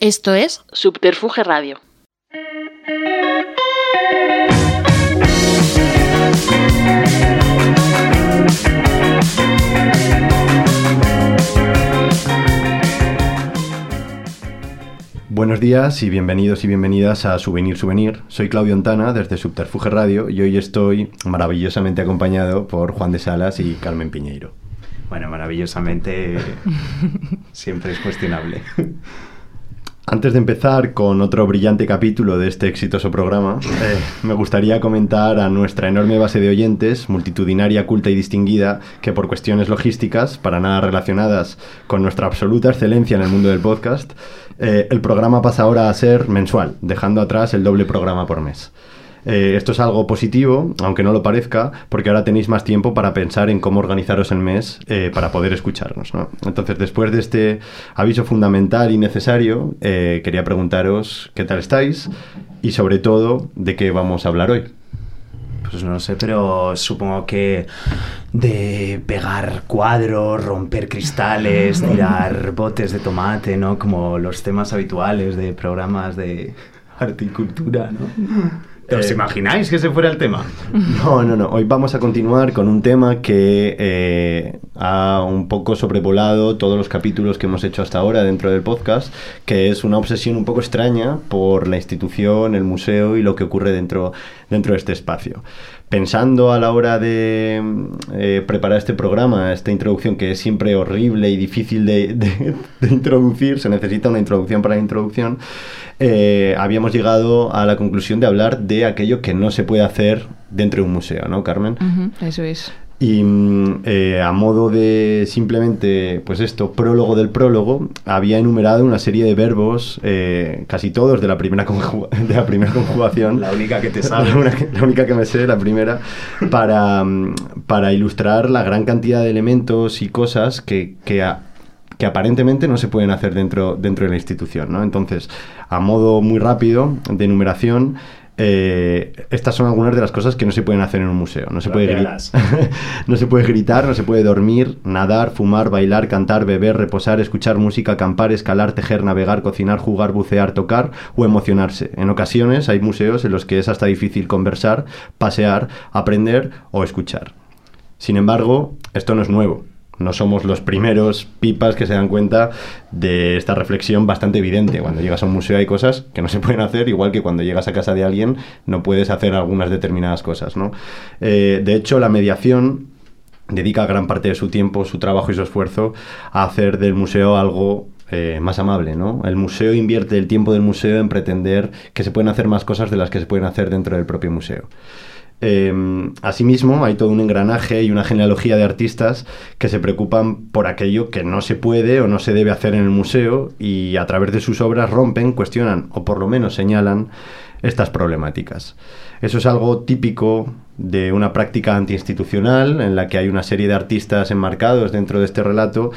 Esto es Subterfuge Radio. Buenos días y bienvenidos y bienvenidas a Souvenir Souvenir. Soy Claudio Antana desde Subterfuge Radio y hoy estoy maravillosamente acompañado por Juan de Salas y Carmen Piñeiro. Bueno, maravillosamente siempre es cuestionable. Antes de empezar con otro brillante capítulo de este exitoso programa, eh, me gustaría comentar a nuestra enorme base de oyentes, multitudinaria, culta y distinguida, que por cuestiones logísticas, para nada relacionadas con nuestra absoluta excelencia en el mundo del podcast, eh, el programa pasa ahora a ser mensual, dejando atrás el doble programa por mes. Eh, esto es algo positivo, aunque no lo parezca, porque ahora tenéis más tiempo para pensar en cómo organizaros el mes eh, para poder escucharnos. ¿no? Entonces, después de este aviso fundamental y necesario, eh, quería preguntaros qué tal estáis y sobre todo de qué vamos a hablar hoy. Pues no sé, pero supongo que de pegar cuadros, romper cristales, tirar botes de tomate, ¿no? Como los temas habituales de programas de arte y cultura, ¿no? ¿Os Eh, imagináis que ese fuera el tema? No, no, no. Hoy vamos a continuar con un tema que eh, ha un poco sobrevolado todos los capítulos que hemos hecho hasta ahora dentro del podcast, que es una obsesión un poco extraña por la institución, el museo y lo que ocurre dentro, dentro de este espacio. Pensando a la hora de eh, preparar este programa, esta introducción que es siempre horrible y difícil de, introducir, se necesita una introducción para la introducción, eh, habíamos llegado a la conclusión de hablar de aquello que no se puede hacer dentro de un museo, ¿no, Carmen? Eso es. Y mm, eh, a modo de simplemente, pues esto, prólogo del prólogo, había enumerado una serie de verbos, eh, casi todos de la primera, de la primera conjugación. La única que te sabe. la única que me sé, la primera, para, mm, para ilustrar la gran cantidad de elementos y cosas que, que, a- que aparentemente no se pueden hacer dentro, dentro de la institución. ¿no? Entonces, a modo muy rápido de enumeración, eh, estas son algunas de las cosas que no se pueden hacer en un museo. No se, puede no se puede gritar, no se puede dormir, nadar, fumar, bailar, cantar, beber, reposar, escuchar música, acampar, escalar, tejer, navegar, cocinar, jugar, bucear, tocar o emocionarse. En ocasiones hay museos en los que es hasta difícil conversar, pasear, aprender o escuchar. Sin embargo, esto no es nuevo. No somos los primeros pipas que se dan cuenta de esta reflexión bastante evidente. Cuando llegas a un museo hay cosas que no se pueden hacer, igual que cuando llegas a casa de alguien no puedes hacer algunas determinadas cosas. ¿no? Eh, de hecho, la mediación dedica gran parte de su tiempo, su trabajo y su esfuerzo a hacer del museo algo eh, más amable, ¿no? El museo invierte el tiempo del museo en pretender que se pueden hacer más cosas de las que se pueden hacer dentro del propio museo. Eh, asimismo, hay todo un engranaje y una genealogía de artistas que se preocupan por aquello que no se puede o no se debe hacer en el museo y a través de sus obras rompen, cuestionan o por lo menos señalan estas problemáticas. Eso es algo típico de una práctica antiinstitucional en la que hay una serie de artistas enmarcados dentro de este relato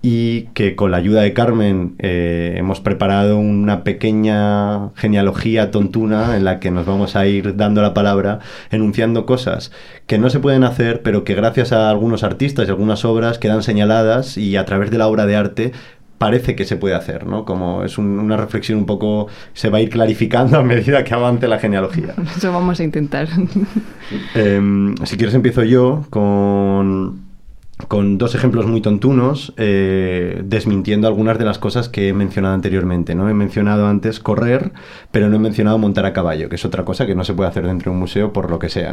y que con la ayuda de Carmen eh, hemos preparado una pequeña genealogía tontuna en la que nos vamos a ir dando la palabra, enunciando cosas que no se pueden hacer, pero que gracias a algunos artistas y algunas obras quedan señaladas y a través de la obra de arte parece que se puede hacer, ¿no? Como es un- una reflexión un poco, se va a ir clarificando a medida que avance la genealogía. Eso vamos a intentar. Em, si quieres empiezo yo con, con dos ejemplos muy tontunos, eh, desmintiendo algunas de las cosas que he mencionado anteriormente. ¿no? He mencionado antes correr, pero no he mencionado montar a caballo, que es otra cosa que no se puede hacer dentro de un museo por lo que sea.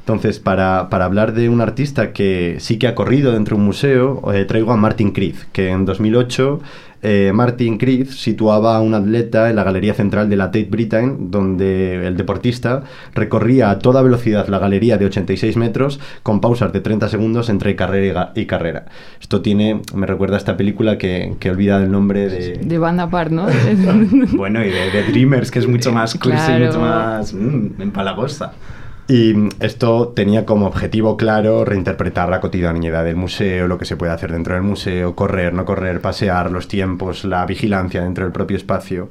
Entonces, para, para hablar de un artista que sí que ha corrido dentro de un museo, eh, traigo a Martin Creed, que en 2008 eh, Martin Creed situaba a un atleta en la galería central de la Tate Britain, donde el deportista recorría a toda velocidad la galería de 86 metros con pausas de 30 segundos entre carrera y carrera. Esto tiene, me recuerda a esta película que, que he olvidado el nombre de... De banda par, ¿no? Bueno, y de, de Dreamers, que es mucho más cursi, Claro. mucho más mm, empalagosa. Y esto tenía como objetivo claro reinterpretar la cotidianidad del museo, lo que se puede hacer dentro del museo, correr, no correr, pasear, los tiempos, la vigilancia dentro del propio espacio.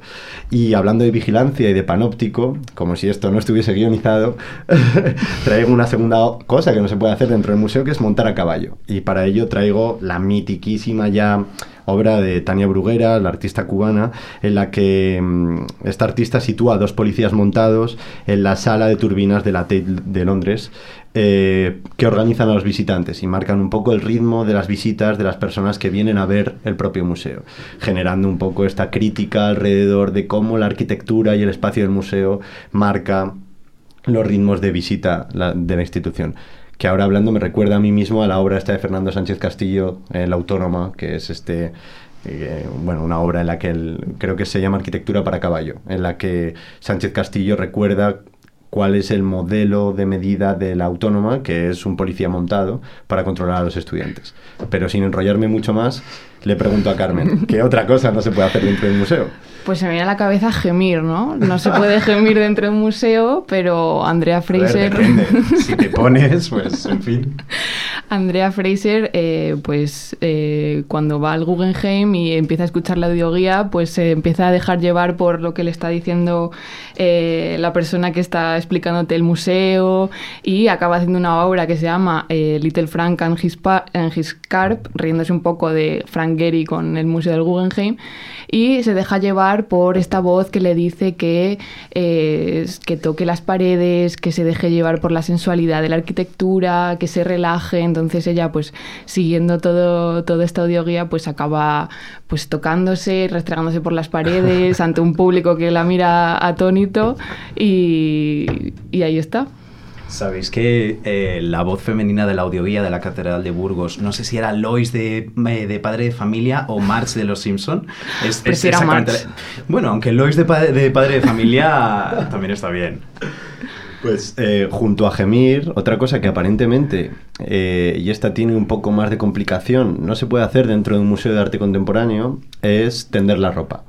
Y hablando de vigilancia y de panóptico, como si esto no estuviese guionizado, traigo una segunda cosa que no se puede hacer dentro del museo, que es montar a caballo. Y para ello traigo la mitiquísima ya obra de Tania Bruguera, la artista cubana, en la que mm, esta artista sitúa a dos policías montados en la sala de turbinas de la Tate de Londres eh, que organizan a los visitantes y marcan un poco el ritmo de las visitas de las personas que vienen a ver el propio museo, generando un poco esta crítica alrededor de cómo la arquitectura y el espacio del museo marca los ritmos de visita de la institución. Que ahora hablando me recuerda a mí mismo a la obra esta de Fernando Sánchez Castillo, La Autónoma, que es este eh, bueno, una obra en la que el- creo que se llama Arquitectura para Caballo, en la que Sánchez Castillo recuerda cuál es el modelo de medida de la autónoma, que es un policía montado para controlar a los estudiantes. Pero sin enrollarme mucho más, le pregunto a Carmen, ¿qué otra cosa no se puede hacer dentro del museo? Pues se me viene a la cabeza gemir, ¿no? No se puede gemir dentro de un museo, pero Andrea ver, Fraser... depende. Si te pones, pues en fin. Andrea Fraser, eh, pues eh, cuando va al Guggenheim y empieza a escuchar la audioguía, pues se empieza a dejar llevar por lo que le está diciendo eh, la persona que está explicándote el museo y acaba haciendo una obra que se llama Little Frank and his, and his Carp, riéndose un poco de Frank Gehry con el Museo del Guggenheim y se deja llevar por esta voz que le dice que, que toque las paredes, que se deje llevar por la sensualidad de la arquitectura, que se relaje. Ella, pues siguiendo todo, toda esta audioguía, pues acaba pues tocándose, restregándose por las paredes ante un público que la mira atónito y, y ahí está. Sabéis que eh, la voz femenina de la audioguía de la Catedral de Burgos, no sé si era Lois de, eh, de Padre de Familia o Marge de Los Simpson. Es, es Prefiero a exactamente la- Bueno, aunque Lois de, pa- de Padre de Familia también está bien. Pues eh, junto a gemir, otra cosa que aparentemente, eh, y esta tiene un poco más de complicación, no se puede hacer dentro de un museo de arte contemporáneo, es tender la ropa.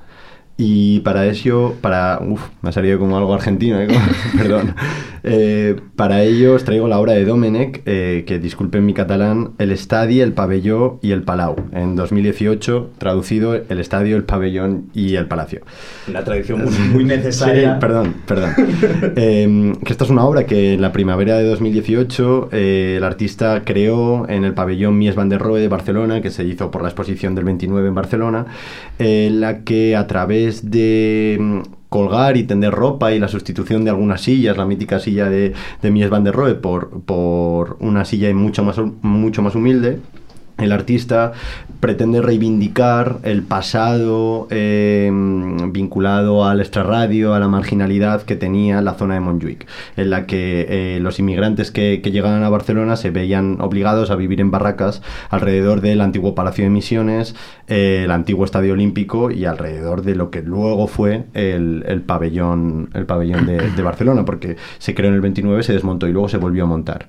Y para ello, para... Uf, me ha salido como algo argentino, ¿eh? Perdón. Eh, para ello os traigo la obra de Domenech, eh, que disculpen mi catalán, El Estadi, El Pabelló y El Palau. En 2018, traducido El Estadio, El Pabellón y El Palacio. Una tradición muy, muy necesaria. Sí, perdón, perdón. Eh, que esta es una obra que en la primavera de 2018 eh, el artista creó en el pabellón Mies van der Rohe de Barcelona, que se hizo por la exposición del 29 en Barcelona, eh, la que a través de mm, colgar y tender ropa y la sustitución de algunas sillas, la mítica silla de, de Mies van der Rohe por, por una silla mucho más, mucho más humilde, el artista pretende reivindicar el pasado eh, vinculado al extrarradio, a la marginalidad que tenía la zona de Montjuic, en la que eh, los inmigrantes que, llegaban a Barcelona se veían obligados a vivir en barracas alrededor del antiguo Palacio de Misiones, eh, el antiguo Estadio Olímpico y alrededor de lo que luego fue el, el pabellón, el pabellón de, de Barcelona, porque se creó en el 29, se desmontó y luego se volvió a montar.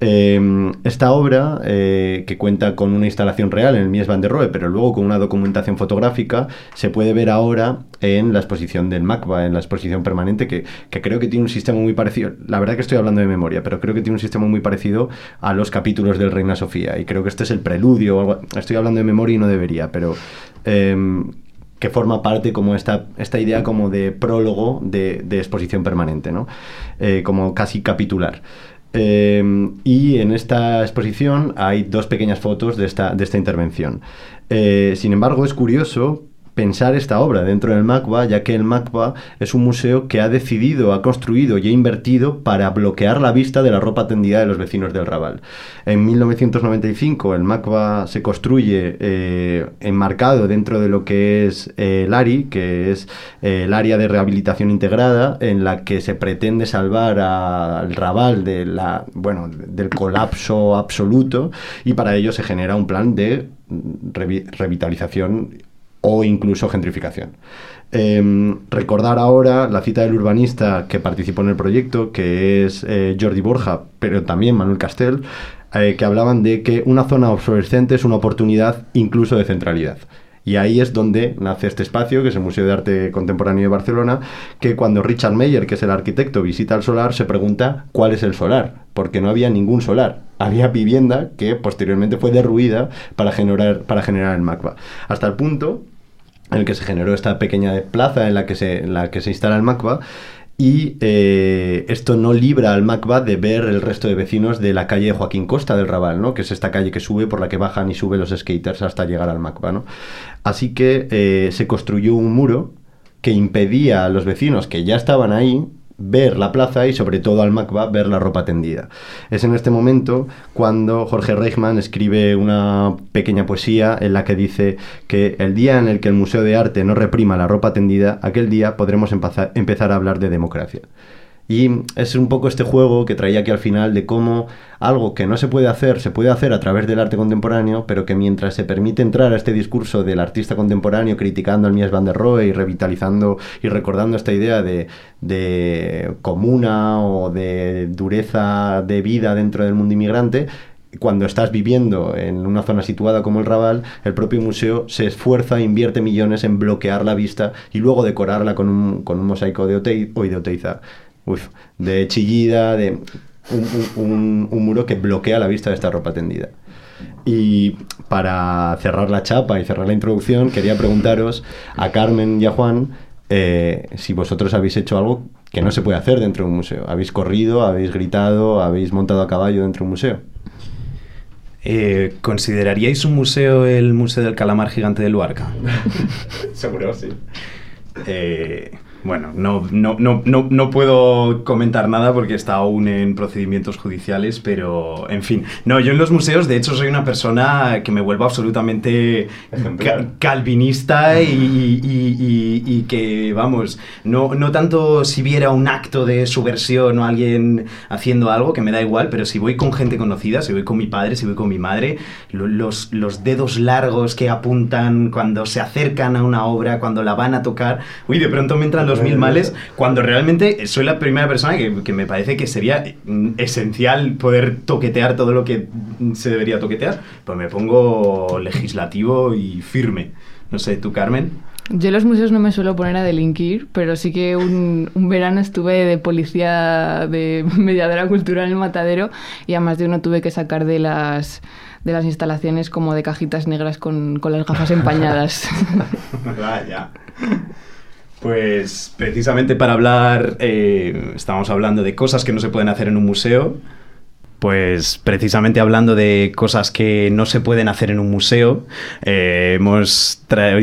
Eh, esta obra, eh, que cuenta con una instalación real en el Mies van der Rohe, pero luego con una documentación fotográfica, se puede ver ahora en la exposición del MACBA, en la exposición permanente, que, creo que tiene un sistema muy parecido. La verdad que estoy hablando de memoria, pero creo que tiene un sistema muy parecido a los capítulos del Reina Sofía. Y creo que este es el preludio. o algo- Estoy hablando de memoria y no debería, pero. em, que forma parte como esta, esta idea como de prólogo de, de exposición permanente, ¿no? Eh, como casi capitular. Eh, y en esta exposición hay dos pequeñas fotos de esta, de esta intervención. Eh, sin embargo, es curioso pensar esta obra dentro del MACBA, ya que el MACBA es un museo que ha decidido, ha construido y ha invertido para bloquear la vista de la ropa tendida de los vecinos del Raval. En 1995 el MACBA se construye eh, enmarcado dentro de lo que es eh, el ARI, que es eh, el área de rehabilitación integrada, en la que se pretende salvar al Raval bueno, del colapso absoluto y para ello se genera un plan de revi- revitalización o incluso gentrificación. Eh, recordar ahora la cita del urbanista que participó en el proyecto, que es eh, Jordi Borja, pero también Manuel Castel, eh, que hablaban de que una zona obsolescente es una oportunidad incluso de centralidad. Y ahí es donde nace este espacio, que es el Museo de Arte Contemporáneo de Barcelona, que cuando Richard Meyer, que es el arquitecto, visita el solar, se pregunta cuál es el solar, porque no había ningún solar. Había vivienda que posteriormente fue derruida para generar, para generar el MACBA. Hasta el punto en el que se generó esta pequeña plaza en la que se, en la que se instala el MACBA Y eh, esto no libra al Macba de ver el resto de vecinos de la calle Joaquín Costa del Raval, ¿no? que es esta calle que sube por la que bajan y suben los skaters hasta llegar al Macba. ¿no? Así que eh, se construyó un muro que impedía a los vecinos que ya estaban ahí ver la plaza y sobre todo al Macba ver la ropa tendida. Es en este momento cuando Jorge Reichmann escribe una pequeña poesía en la que dice que el día en el que el Museo de Arte no reprima la ropa tendida, aquel día podremos empezar a hablar de democracia. Y es un poco este juego que traía aquí al final de cómo algo que no se puede hacer, se puede hacer a través del arte contemporáneo, pero que mientras se permite entrar a este discurso del artista contemporáneo criticando al Mies van der Rohe y revitalizando y recordando esta idea de, de comuna o de dureza de vida dentro del mundo inmigrante, cuando estás viviendo en una zona situada como el Raval, el propio museo se esfuerza, invierte millones en bloquear la vista y luego decorarla con un, con un mosaico de Oteiza o de Oteiza uf, de chillida, de un, muro que bloquea la vista de esta ropa tendida. Y para cerrar la chapa y cerrar la introducción, quería preguntaros a Carmen y a Juan eh, si vosotros habéis hecho algo que no se puede hacer dentro de un museo. ¿Habéis corrido, habéis gritado, habéis montado a caballo dentro de un museo? Eh, ¿Consideraríais un museo el Museo del Calamar Gigante de Luarca? Seguro, sí. Eh, bueno, no, no, no, no, no puedo comentar nada porque está aún en procedimientos judiciales, pero en fin. No, yo en los museos, de hecho, soy una persona que me vuelvo absolutamente calvinista y, y, que, vamos, no, no tanto si viera un acto de subversión o alguien haciendo algo, que me da igual, pero si voy con gente conocida, si voy con mi padre, si voy con mi madre, los, los dedos largos que apuntan cuando se acercan a una obra, cuando la van a tocar, uy, de pronto me entran los mil males, cuando realmente soy la primera persona que, me parece que sería esencial poder toquetear todo lo que se debería toquetear, pues me pongo legislativo y firme. No sé, ¿tú, Carmen? Yo en los museos no me suelo poner a delinquir, pero sí que un, un, verano estuve de policía de mediadora cultural en el matadero y a más de uno tuve que sacar de las, de las instalaciones como de cajitas negras con, con las gafas empañadas. Vaya. Pues precisamente para hablar, eh, estamos hablando de cosas que no se pueden hacer en un museo. Pues precisamente hablando de cosas que no se pueden hacer en un museo, eh,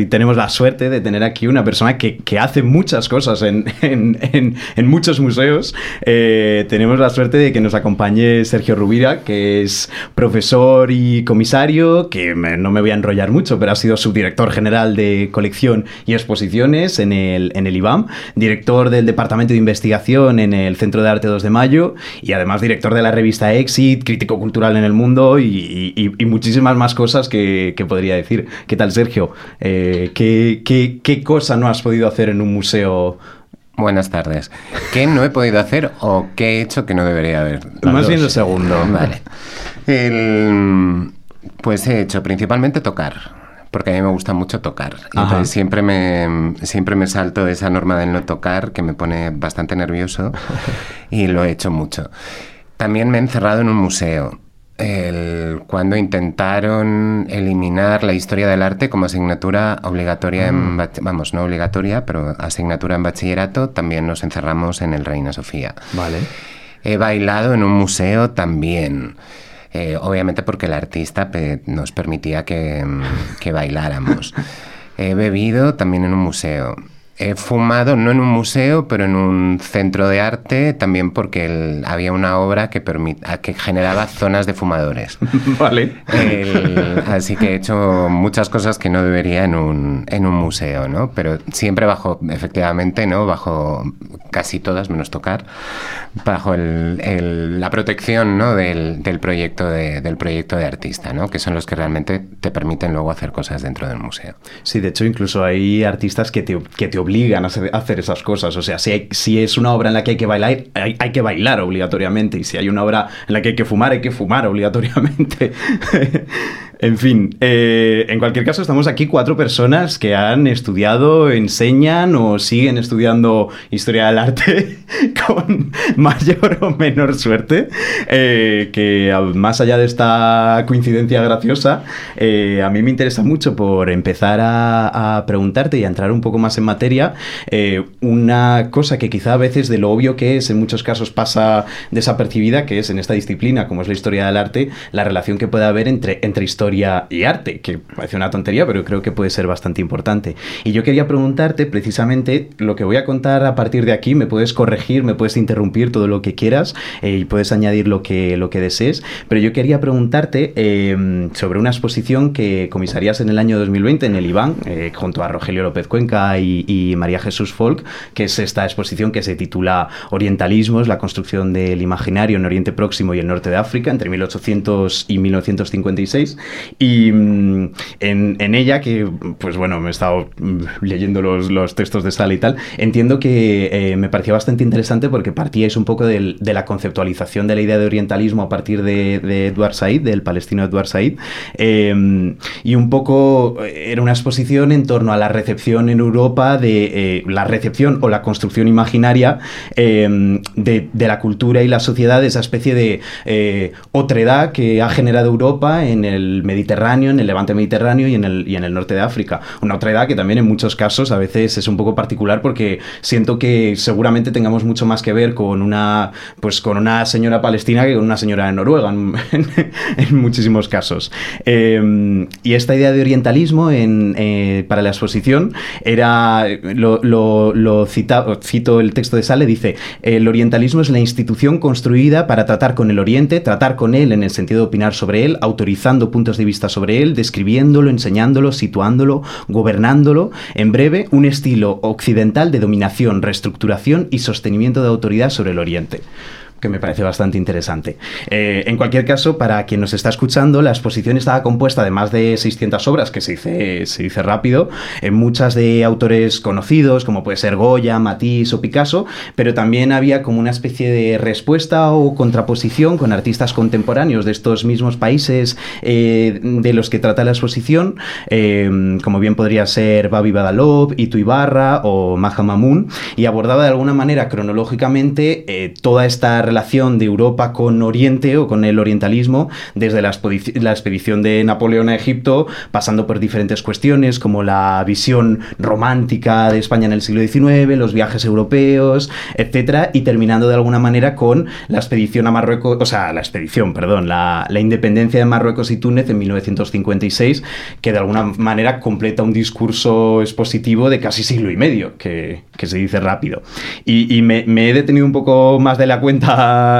tenemos la suerte de tener aquí una persona que, hace muchas cosas en, muchos museos. Eh, tenemos la suerte de que nos acompañe Sergio Rubira, que es profesor y comisario, que no me voy a enrollar mucho, pero ha sido subdirector general de colección y exposiciones en el, en el IBAM, director del Departamento de Investigación en el Centro de Arte 2 de Mayo y además director de la revista Exit, crítico cultural en el mundo y, y, muchísimas más cosas que, que podría decir. ¿Qué tal, Sergio? Eh, ¿qué, qué, cosa no has podido hacer en un museo Buenas tardes. ¿Qué no he podido hacer o qué he hecho que no debería haber? Más bien el segundo. Vale. pues he hecho principalmente tocar. Porque a mí me gusta mucho tocar. entonces siempre me, siempre me salto esa norma del no tocar que me pone bastante nervioso y lo he hecho mucho. También me he encerrado en un museo el, cuando intentaron eliminar la historia del arte como asignatura obligatoria, en, mm. vamos, no obligatoria, pero asignatura en bachillerato, también nos encerramos en el Reina Sofía. Vale. He bailado en un museo también. Eh, obviamente porque el artista nos permitía que, que bailáramos. He bebido también en un museo. He fumado no en un museo, pero en un centro de arte, también porque había una obra que, que generaba zonas de fumadores. Vale. así que he hecho muchas cosas que no debería en un, en un museo, ¿no? Pero siempre bajo, efectivamente, ¿no? Bajo casi todas, menos tocar, bajo el, la protección, ¿no? Del, del, proyecto de, del proyecto de artista, ¿no? Que son los que realmente te permiten luego hacer cosas dentro del museo. Sí, de hecho, incluso hay artistas que te, que te obligan a hacer esas cosas. O sea, si, es una obra en la que hay que bailar, hay, que bailar obligatoriamente. Y si hay una obra en la que hay que fumar, hay que fumar obligatoriamente. En fin, eh, en cualquier caso, estamos aquí cuatro personas que han estudiado, enseñan o siguen estudiando historia del arte con mayor o menor suerte. eh, que más allá de esta coincidencia graciosa, eh, a mí me interesa mucho por empezar a, a preguntarte y a entrar un poco más en materia. eh, una cosa que quizá a veces de lo obvio que es, en muchos casos pasa desapercibida, que es en esta disciplina, como es la historia del arte, la relación que puede haber entre, entre historia y arte, que parece una tontería, pero creo que puede ser bastante importante. Y yo quería preguntarte precisamente lo que voy a contar a partir de aquí, me puedes corregir, me puedes interrumpir todo lo que quieras eh, y puedes añadir lo que, lo que desees, pero yo quería preguntarte eh, sobre una exposición que comisarías en el año 2020 en el IBAN, eh, junto a Rogelio López Cuenca y, y María Jesús Folk, que es esta exposición que se titula Orientalismos, la construcción del imaginario en Oriente Próximo y el norte de África entre 1800 y 1956. Y mm, en, en ella, que pues bueno, me he estado mm, leyendo los, los textos de sala y tal, entiendo que eh, me parecía bastante interesante porque partíais un poco del- de la conceptualización de la idea de orientalismo a partir de, Edward Said, del palestino Edward Said, eh, y un poco eh, era una exposición en torno a la recepción en Europa de eh, la recepción o la construcción imaginaria eh, de, de la cultura y la sociedad, esa especie de otredad que ha generado Europa en el Mediterráneo, en el levante mediterráneo y en el, y en el norte de África. Una otredad que también en muchos casos a veces es un poco particular porque siento que seguramente tengamos mucho más que ver con una, pues, con una señora palestina que con una señora de Noruega en, muchísimos casos. Eh, y esta idea de orientalismo en, eh, para la exposición era, lo, lo- cito el texto de Sale, dice, el orientalismo es la institución construida para tratar con el Oriente, tratar con él en el sentido de opinar sobre él, autorizando puntos de vista sobre él, describiéndolo, enseñándolo, situándolo, gobernándolo, en breve, un estilo occidental de dominación, reestructuración y sostenimiento de autoridad sobre el Oriente que me parece bastante interesante. Eh, en cualquier caso, para quien nos está escuchando, la exposición estaba compuesta de más de 600 obras, que se dice, se dice rápido, en muchas de autores conocidos, como puede ser Goya, Matisse o Picasso, pero también había como una especie de respuesta o contraposición con artistas contemporáneos de estos mismos países eh, de los que trata la exposición, eh, como bien podría ser Babi Badalov, Itu Ibarra o Maha Mamun, y abordaba de alguna manera cronológicamente eh, toda esta relación de Europa con Oriente o con el orientalismo, desde la, expedici- la expedición de Napoleón a Egipto, pasando por diferentes cuestiones como la visión romántica de España en el siglo XIX, los viajes europeos, etcétera, y terminando de alguna manera con la expedición a Marruecos, o sea, la expedición, perdón, la, independencia de Marruecos y Túnez en 1956, que de alguna manera completa un discurso expositivo de casi siglo y medio, que, se dice rápido. Y, me he detenido un poco más de la cuenta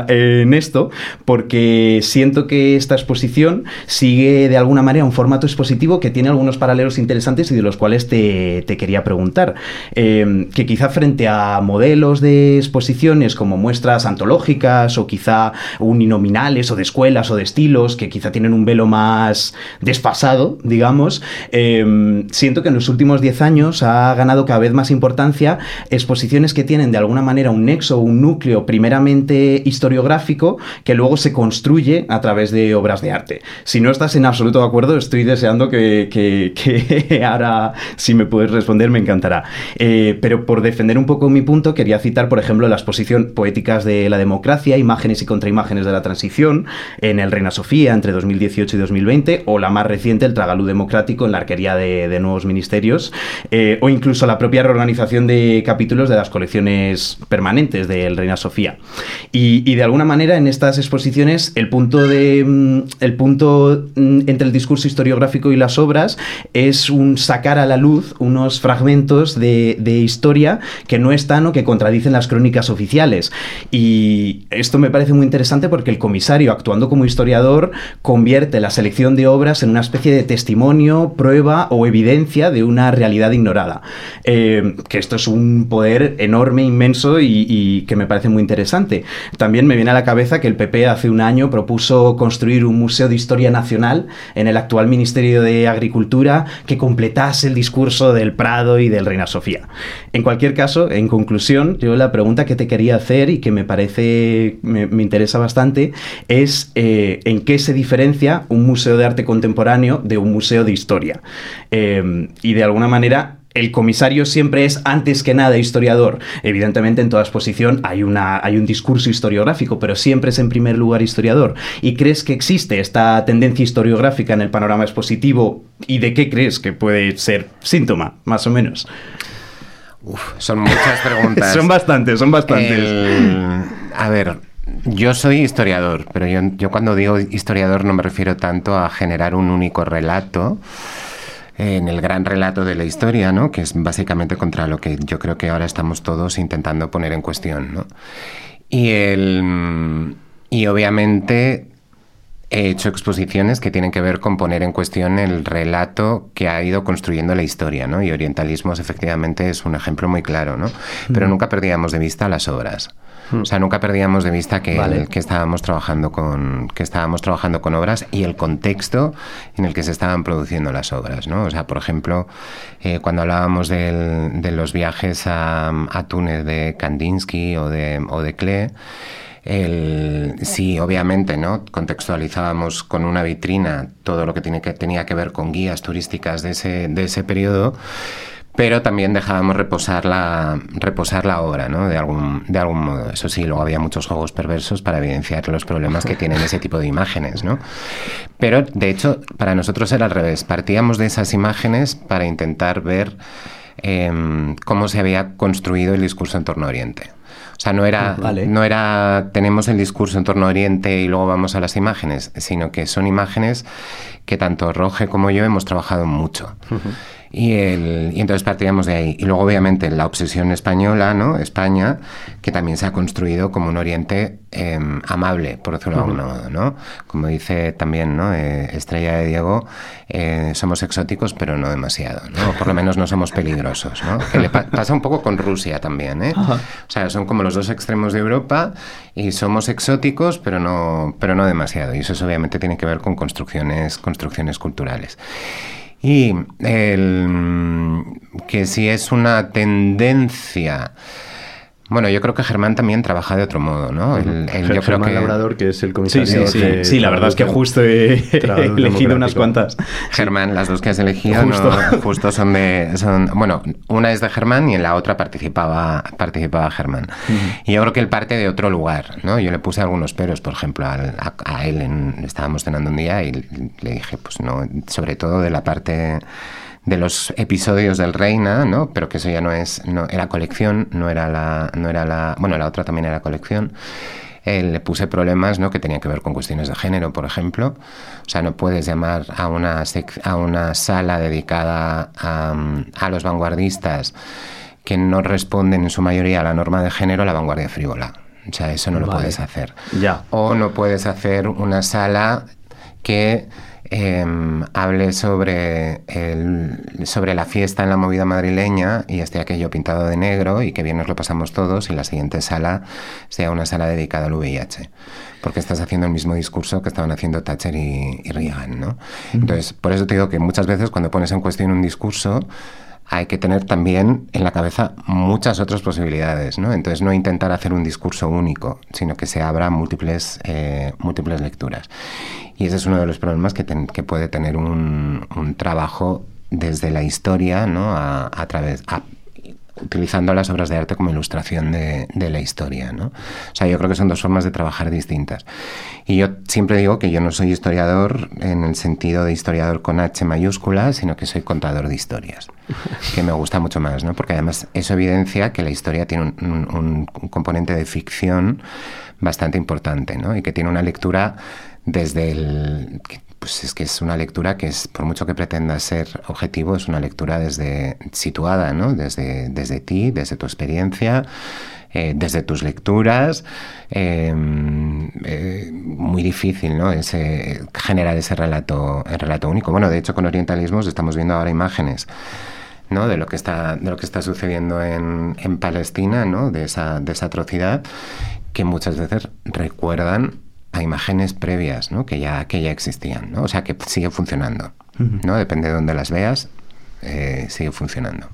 en esto, porque siento que esta exposición sigue de alguna manera un formato expositivo que tiene algunos paralelos interesantes y de los cuales te, quería preguntar. Eh, que quizá frente a modelos de exposiciones como muestras antológicas o quizá uninominales o de escuelas o de estilos que quizá tienen un velo más desfasado, digamos, eh, siento que en los últimos 10 años ha ganado cada vez más importancia exposiciones que tienen de alguna manera un nexo, un núcleo primeramente historiográfico que luego se construye a través de obras de arte. Si no estás en absoluto de acuerdo, estoy deseando que, ahora, si me puedes responder, me encantará. Eh, pero por defender un poco mi punto, quería citar, por ejemplo, la exposición Poéticas de la Democracia, Imágenes y Contraimágenes de la Transición, en el Reina Sofía entre 2018 y 2020, o la más reciente, el Tragalú Democrático en la Arquería de, de Nuevos Ministerios, eh, o incluso la propia reorganización de capítulos de las colecciones permanentes del Reina Sofía. Y, de alguna manera en estas exposiciones el punto, de, mm, el punto mm, entre el discurso historiográfico y las obras es un sacar a la luz unos fragmentos de, historia que no están o que contradicen las crónicas oficiales. Y esto me parece muy interesante porque el comisario, actuando como historiador, convierte la selección de obras en una especie de testimonio, prueba o evidencia de una realidad ignorada. Eh, que esto es un poder enorme, inmenso y que me parece muy interesante. También me viene a la cabeza que el PP hace un año propuso construir un museo de historia nacional en el actual Ministerio de Agricultura que completase el discurso del Prado y del Reina Sofía. En cualquier caso, en conclusión, yo la pregunta que te quería hacer y que me parece, me, interesa bastante, es eh, en qué se diferencia un museo de arte contemporáneo de un museo de historia. Eh, y de alguna manera el comisario siempre es antes que nada historiador. Evidentemente en toda exposición hay, una, hay un discurso historiográfico, pero siempre es en primer lugar historiador. ¿Y crees que existe esta tendencia historiográfica en el panorama expositivo? ¿Y de qué crees que puede ser síntoma, más o menos? son muchas preguntas. son bastantes, son bastantes. a ver, yo soy historiador, pero yo, yo cuando digo historiador no me refiero tanto a generar un único relato en el gran relato de la historia, ¿no? que es básicamente contra lo que yo creo que ahora estamos todos intentando poner en cuestión. ¿no? Y, el, y obviamente he hecho exposiciones que tienen que ver con poner en cuestión el relato que ha ido construyendo la historia, ¿no? Y Orientalismos efectivamente es un ejemplo muy claro, ¿no? Pero nunca perdíamos de vista las obras. O sea, nunca perdíamos de vista que, que, estábamos trabajando con, que estábamos trabajando con obras y el contexto en el que se estaban produciendo las obras. ¿no? O sea, por ejemplo, eh, cuando hablábamos de los viajes a, Túnez de Kandinsky o de, o de Klee, el, sí, obviamente, ¿no? Contextualizábamos con una vitrina todo lo que, tiene que tenía que ver con guías turísticas de ese, de ese periodo pero también dejábamos reposar la, reposar la obra, ¿no? De algún, de algún modo. Eso sí, luego había muchos juegos perversos para evidenciar los problemas que tienen ese tipo de imágenes, ¿no? Pero, de hecho, para nosotros era al revés. Partíamos de esas imágenes para intentar ver em, cómo se había construido el discurso en torno a Oriente. O sea, no era, no era tenemos el discurso en torno a Oriente y luego vamos a las imágenes, sino que son imágenes que tanto Roge como yo hemos trabajado mucho. Y, el, y entonces partíamos de ahí. Y luego, obviamente, la obsesión española, ¿no? España, que también se ha construido como un oriente em, amable, por decirlo de algún modo, ¿no? Como dice también, ¿no? Eh, Estrella de Diego, eh, somos exóticos, pero no demasiado, ¿no? Por lo menos no somos peligrosos, ¿no? Que le pasa un poco con Rusia también, ¿eh? O sea, son como los dos extremos de Europa y somos exóticos, pero no, pero no demasiado. Y eso obviamente tiene que ver con construcciones, construcciones culturales. Y el, que si es una tendencia bueno, yo creo que Germán también trabaja de otro modo, ¿no? El, yo creo que... Labrador, que es el comisario. Sí, sí, sí. sí la verdad es que justo he, elegido unas cuantas. Germán, las dos que has elegido justo, son de... Son, bueno, una es de Germán y en la otra participaba, participaba Germán. Y yo creo que él parte de otro lugar, ¿no? Yo le puse algunos peros, por ejemplo, a, a él. En, estábamos cenando un día y le dije, pues no, sobre todo de la parte de los episodios del Reina, ¿no? Pero que eso ya no es, no era colección, no era la, no era la, bueno, la otra también era colección. Eh, le puse problemas ¿no? que tenían que ver con cuestiones de género, por ejemplo. O sea, no puedes llamar a una, a una sala dedicada a, a, los vanguardistas que no responden en su mayoría a la norma de género la vanguardia frívola. O sea, eso no lo puedes hacer. Ya. O no puedes hacer una sala que Em, hable sobre, el, sobre la fiesta en la movida madrileña y esté aquello pintado de negro y que bien nos lo pasamos todos y la siguiente sala sea una sala dedicada al VIH. Porque estás haciendo el mismo discurso que estaban haciendo Thatcher y, Reagan, ¿no? Entonces, por eso te digo que muchas veces cuando pones en cuestión un discurso, hay que tener también en la cabeza muchas otras posibilidades, ¿no? Entonces no intentar hacer un discurso único, sino que se abra múltiples, eh, múltiples lecturas. Y ese es uno de los problemas que, que puede tener un, un, trabajo desde la historia, ¿no? A, a través, utilizando las obras de arte como ilustración de, de, la historia. ¿no? O sea, yo creo que son dos formas de trabajar distintas. Y yo siempre digo que yo no soy historiador en el sentido de historiador con H mayúscula, sino que soy contador de historias, que me gusta mucho más, ¿no? porque además eso evidencia que la historia tiene un, un, un componente de ficción bastante importante ¿no? y que tiene una lectura desde el pues es que es una lectura que es, por mucho que pretenda ser objetivo, es una lectura desde situada, ¿no? Desde, desde ti, desde tu experiencia, eh, desde tus lecturas. Em, eh, muy difícil, ¿no? Ese, generar ese relato, el relato único. Bueno, de hecho, con orientalismos estamos viendo ahora imágenes. ¿no? de lo que está de lo que está sucediendo en, en Palestina ¿no? de esa de esa atrocidad que muchas veces recuerdan a imágenes previas, ¿no? Que ya, que ya existían, ¿no? O sea, que sigue funcionando, ¿no? Depende de dónde las veas, eh, sigue funcionando.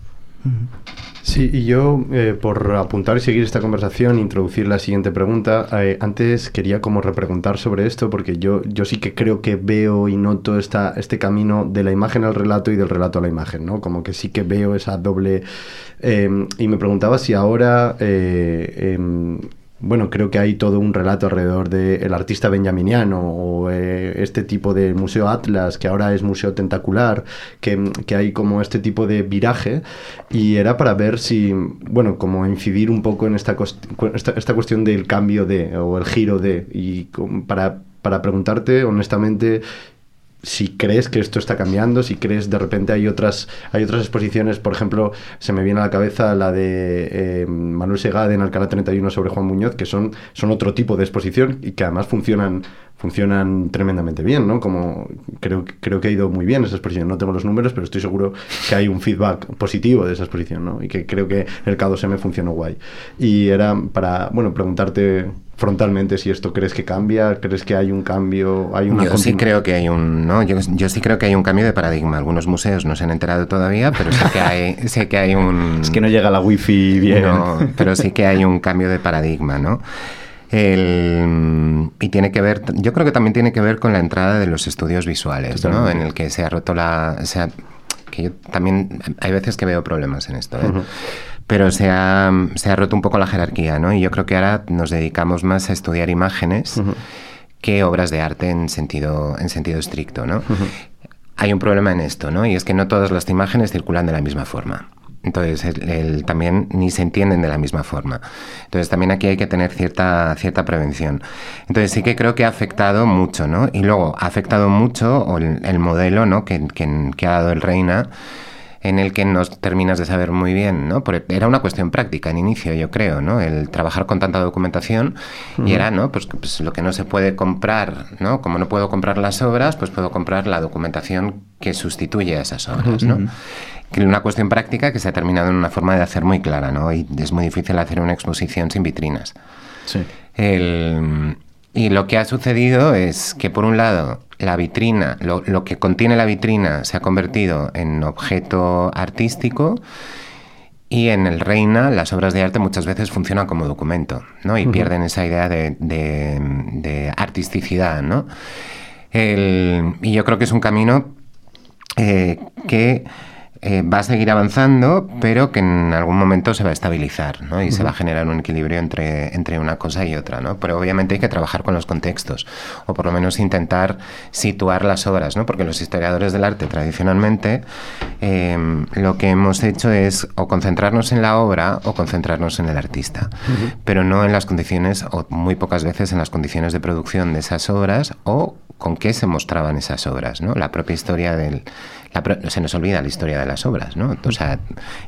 Sí, y yo, eh, por apuntar y seguir esta conversación, introducir la siguiente pregunta, eh, antes quería como repreguntar sobre esto, porque yo, yo sí que creo que veo y noto esta, este camino de la imagen al relato y del relato a la imagen, ¿no? Como que sí que veo esa doble... y me preguntaba si ahora em, bueno, creo que hay todo un relato alrededor del artista benjaminiano o eh, este tipo de Museo Atlas, que ahora es Museo Tentacular, que, que, hay como este tipo de viraje, y era para ver si, bueno, como incidir un poco en esta, esta, esta cuestión del cambio de, o el giro de, y para, para preguntarte honestamente si crees que esto está cambiando, si crees de repente hay otras, hay otras exposiciones, por ejemplo, se me viene a la cabeza la de eh, Manuel Segade en Alcalá 31 sobre Juan Muñoz, que son, son otro tipo de exposición y que además funcionan, funcionan tremendamente bien, ¿no? Como creo, creo que ha ido muy bien esa exposición, no tengo los números, pero estoy seguro que hay un feedback positivo de esa exposición, ¿no? Y que creo que el K2M funcionó guay. Y era para, bueno, preguntarte frontalmente si esto crees que cambia, crees que hay un cambio, hay una Yo sí creo que hay un, ¿no? Yo, yo, sí creo que hay un cambio de paradigma. Algunos museos no se han enterado todavía, pero sí que hay, sé que hay un. Es que no llega la wifi bien. No, pero sí que hay un cambio de paradigma, ¿no? El, y tiene que ver, yo creo que también tiene que ver con la entrada de los estudios visuales, ¿no? En el que se ha roto la, se que yo también hay veces que veo problemas en esto. ¿eh? Pero se ha, se ha, roto un poco la jerarquía, ¿no? Y yo creo que ahora nos dedicamos más a estudiar imágenes que obras de arte en sentido, en sentido estricto, ¿no? Hay un problema en esto, ¿no? Y es que no todas las imágenes circulan de la misma forma. Entonces, el, también ni se entienden de la misma forma. Entonces, también aquí hay que tener cierta, cierta prevención. Entonces, sí que creo que ha afectado mucho, ¿no? Y luego, ha afectado mucho el, el modelo, ¿no? Que, que, que ha dado el Reina en el que no terminas de saber muy bien, ¿no? Porque era una cuestión práctica en inicio, yo creo, ¿no? El trabajar con tanta documentación y era, ¿no? Pues, pues, lo que no se puede comprar, ¿no? Como no puedo comprar las obras, pues puedo comprar la documentación que sustituye a esas obras, ¿no? Una cuestión práctica que se ha terminado en una forma de hacer muy clara, ¿no? Y es muy difícil hacer una exposición sin vitrinas. Sí. El, y lo que ha sucedido es que, por un lado, la vitrina, lo, que contiene la vitrina se ha convertido en objeto artístico y en el Reina las obras de arte muchas veces funcionan como documento, ¿no? Y pierden esa idea de, artisticidad, ¿no? y yo creo que es un camino eh, que eh, va a seguir avanzando, pero que en algún momento se va a estabilizar, ¿no? Y se va a generar un equilibrio entre, entre una cosa y otra, ¿no? Pero obviamente hay que trabajar con los contextos, o por lo menos intentar situar las obras, ¿no? Porque los historiadores del arte tradicionalmente em, lo que hemos hecho es o concentrarnos en la obra o concentrarnos en el artista, pero no en las condiciones, o muy pocas veces en las condiciones de producción de esas obras o con qué se mostraban esas obras, ¿no? La propia historia del se nos olvida la historia de las obras, ¿no? O sea,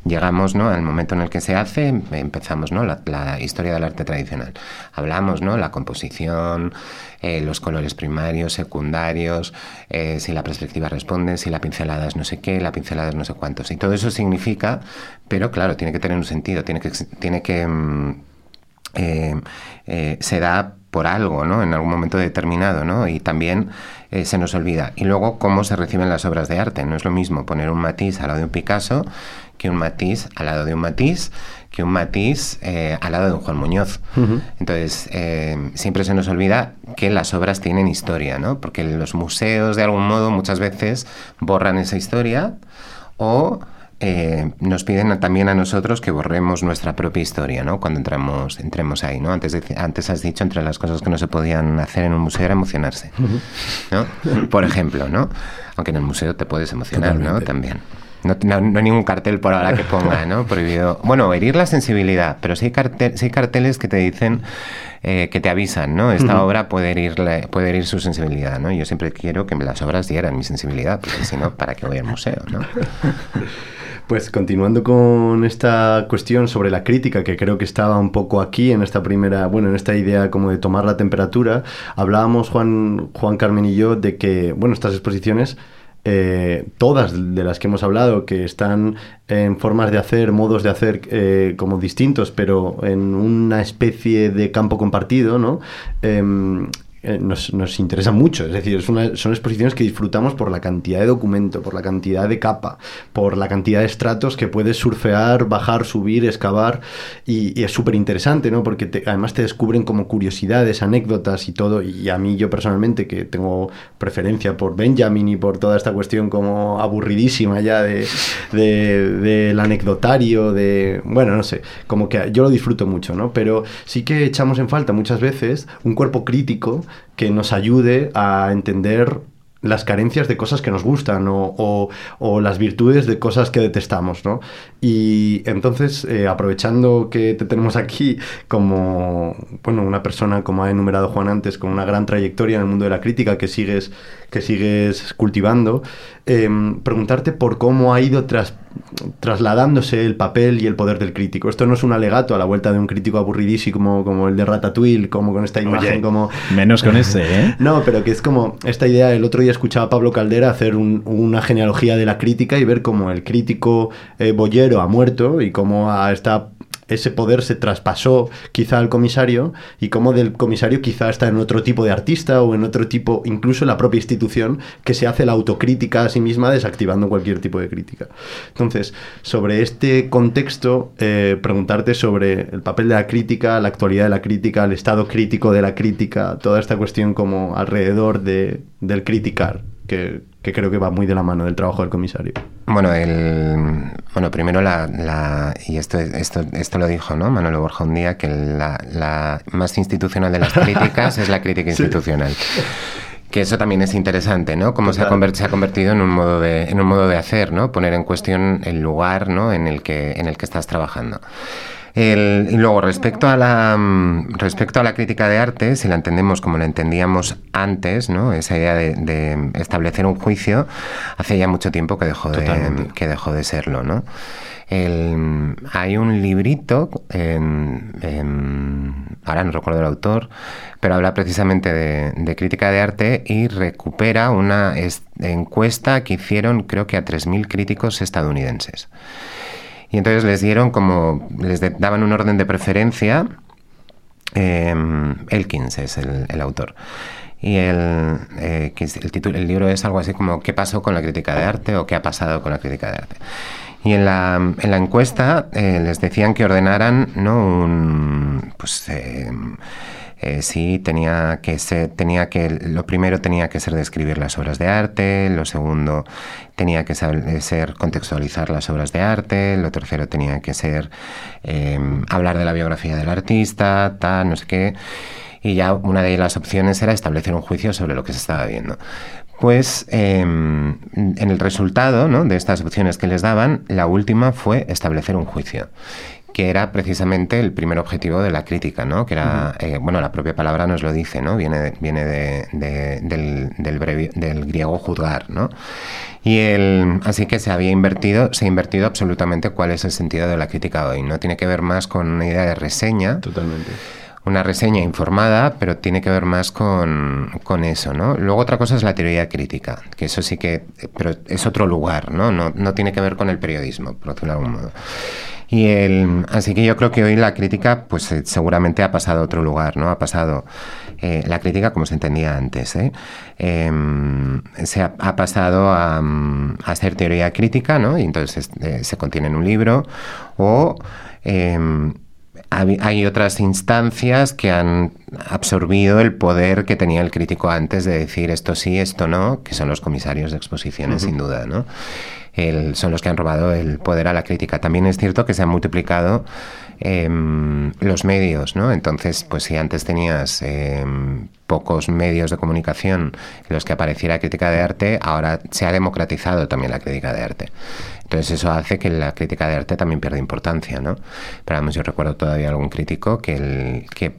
llegamos ¿no? al momento en el que se hace, empezamos ¿no? la, historia del arte tradicional. Hablamos, ¿no? La composición, eh, los colores primarios, secundarios, eh, si la perspectiva responde, si la pincelada es no sé qué, la pincelada es no sé cuántos. Y todo eso significa, pero claro, tiene que tener un sentido, tiene que... Tiene que mm, eh, se da por algo, ¿no? En algún momento determinado, ¿no? Y también eh, se nos olvida. Y luego, cómo se reciben las obras de arte. No es lo mismo poner un matiz al lado de un Picasso que un matiz al lado de un matiz que un matiz eh, al lado de un Juan Muñoz. Entonces, eh, siempre se nos olvida que las obras tienen historia, ¿no? Porque los museos, de algún modo, muchas veces borran esa historia o eh, nos piden también a nosotros que borremos nuestra propia historia, ¿no? Cuando entramos, entremos ahí, ¿no? Antes, antes has dicho, entre las cosas que no se podían hacer en un museo era emocionarse, ¿no? Por ejemplo, ¿no? Aunque en el museo te puedes emocionar, ¿no? También. No, hay ningún cartel por ahora que ponga, ¿no? Prohibido. Bueno, herir la sensibilidad, pero sí hay, cartel, hay carteles que te dicen, eh, que te avisan, ¿no? Esta obra puede herir, puede herir su sensibilidad, ¿no? Yo siempre quiero que las obras dieran mi sensibilidad, porque si no, ¿para qué voy al museo, ¿no? Pues continuando con esta cuestión sobre la crítica, que creo que estaba un poco aquí en esta primera, bueno, en esta idea como de tomar la temperatura, hablábamos Juan, Juan Carmen y yo de que, bueno, estas exposiciones eh, todas de las que hemos hablado, que están en formas de hacer, modos de hacer eh, como distintos, pero en una especie de campo compartido, ¿no? Em, eh, nos, nos, interesa mucho. Es decir, son exposiciones que disfrutamos por la cantidad de documento, por la cantidad de capa, por la cantidad de estratos que puedes surfear, bajar, subir, excavar. Y, es súper interesante, ¿no? Porque además te descubren como curiosidades, anécdotas y todo. Y a mí, yo personalmente, que tengo preferencia por Benjamin y por toda esta cuestión como aburridísima ya de, del anecdotario, de. Bueno, no sé, como que yo lo disfruto mucho, ¿no? Pero sí que echamos en falta muchas veces un cuerpo crítico que nos ayude a entender las carencias de cosas que nos gustan o, las virtudes de cosas que detestamos, ¿no? Y entonces, eh, aprovechando que te tenemos aquí como, bueno, una persona, como ha enumerado Juan antes, con una gran trayectoria en el mundo de la crítica que sigues, que sigues cultivando, em, preguntarte por cómo ha ido tras, trasladándose el papel y el poder del crítico. Esto no es un alegato a la vuelta de un crítico aburridísimo como, el de Ratatouille, como con esta imagen como... Menos con ese, ¿eh? no, pero que es como esta idea, el otro día escuchaba a Pablo Caldera hacer una genealogía de la crítica y ver cómo el crítico eh, boyero ha muerto y cómo está ese poder se traspasó quizá al comisario y como del comisario quizá está en otro tipo de artista o en otro tipo, incluso la propia institución, que se hace la autocrítica a sí misma desactivando cualquier tipo de crítica. Entonces, sobre este contexto, eh, preguntarte sobre el papel de la crítica, la actualidad de la crítica, el estado crítico de la crítica, toda esta cuestión como alrededor de, del criticar, que, que creo que va muy de la mano del trabajo del comisario. Bueno, el, bueno primero la, y esto, esto, esto lo dijo ¿no? Manolo Borja un día, que la, más institucional de las críticas es la crítica institucional. Que eso también es interesante, ¿no? Cómo se ha, se ha, convertido en un modo de, en un modo de hacer, ¿no? Poner en cuestión el lugar, ¿no? En el que, en el que estás trabajando y luego, respecto a, la, mm, respecto a la crítica de arte, si la entendemos como la entendíamos antes, ¿no? esa idea de, establecer un juicio, hace ya mucho tiempo que dejó, de, que dejó de serlo. ¿no? hay un librito, ahora no recuerdo el autor, pero habla precisamente de, crítica de arte y recupera una encuesta que hicieron creo que a 3.000 críticos estadounidenses. Y entonces les dieron como, les daban un orden de preferencia. Eh, Elkins es el, autor. Y el, eh, el, título, el libro es algo así como ¿Qué pasó con la crítica de arte? o ¿Qué ha pasado con la crítica de arte? Y en la, en la encuesta eh, les decían que ordenaran ¿no? un, pues, eh, eh, sí tenía que ser, tenía que, lo primero tenía que ser describir las obras de arte, lo segundo tenía que ser contextualizar las obras de arte, lo tercero tenía que ser em, hablar de la biografía del artista, tal, no sé qué. Y ya una de las opciones era establecer un juicio sobre lo que se estaba viendo. Pues em, en el resultado ¿no? de estas opciones que les daban, la última fue establecer un juicio que era precisamente el primer objetivo de la crítica, ¿no? Que era, eh, bueno, la propia palabra nos lo dice, ¿no? Viene, viene del, del, griego juzgar, ¿no? Y el, así que se había invertido, se ha invertido absolutamente cuál es el sentido de la crítica hoy, ¿no? Tiene que ver más con una idea de reseña. Totalmente una reseña informada, pero tiene que ver más con, con, eso, ¿no? Luego otra cosa es la teoría crítica, que eso sí que, pero es otro lugar, ¿no? No, no tiene que ver con el periodismo, por decirlo de algún modo. Y el, así que yo creo que hoy la crítica, pues eh, seguramente ha pasado a otro lugar, ¿no? Ha pasado eh, la crítica como se entendía antes, ¿eh? Em, se ha, pasado a, hacer teoría crítica, ¿no? Y entonces se contiene en un libro o em, hay otras instancias que han absorbido el poder que tenía el crítico antes de decir esto sí, esto no, que son los comisarios de exposiciones, sin duda, ¿no? Son los que han robado el poder a la crítica. También es cierto que se han multiplicado em, los medios, ¿no? Entonces, pues si antes tenías em, pocos medios de comunicación en los que apareciera crítica de arte, ahora se ha democratizado también la crítica de arte. Entonces eso hace que la crítica de arte también pierda importancia, ¿no? Pero además yo recuerdo todavía algún crítico el, que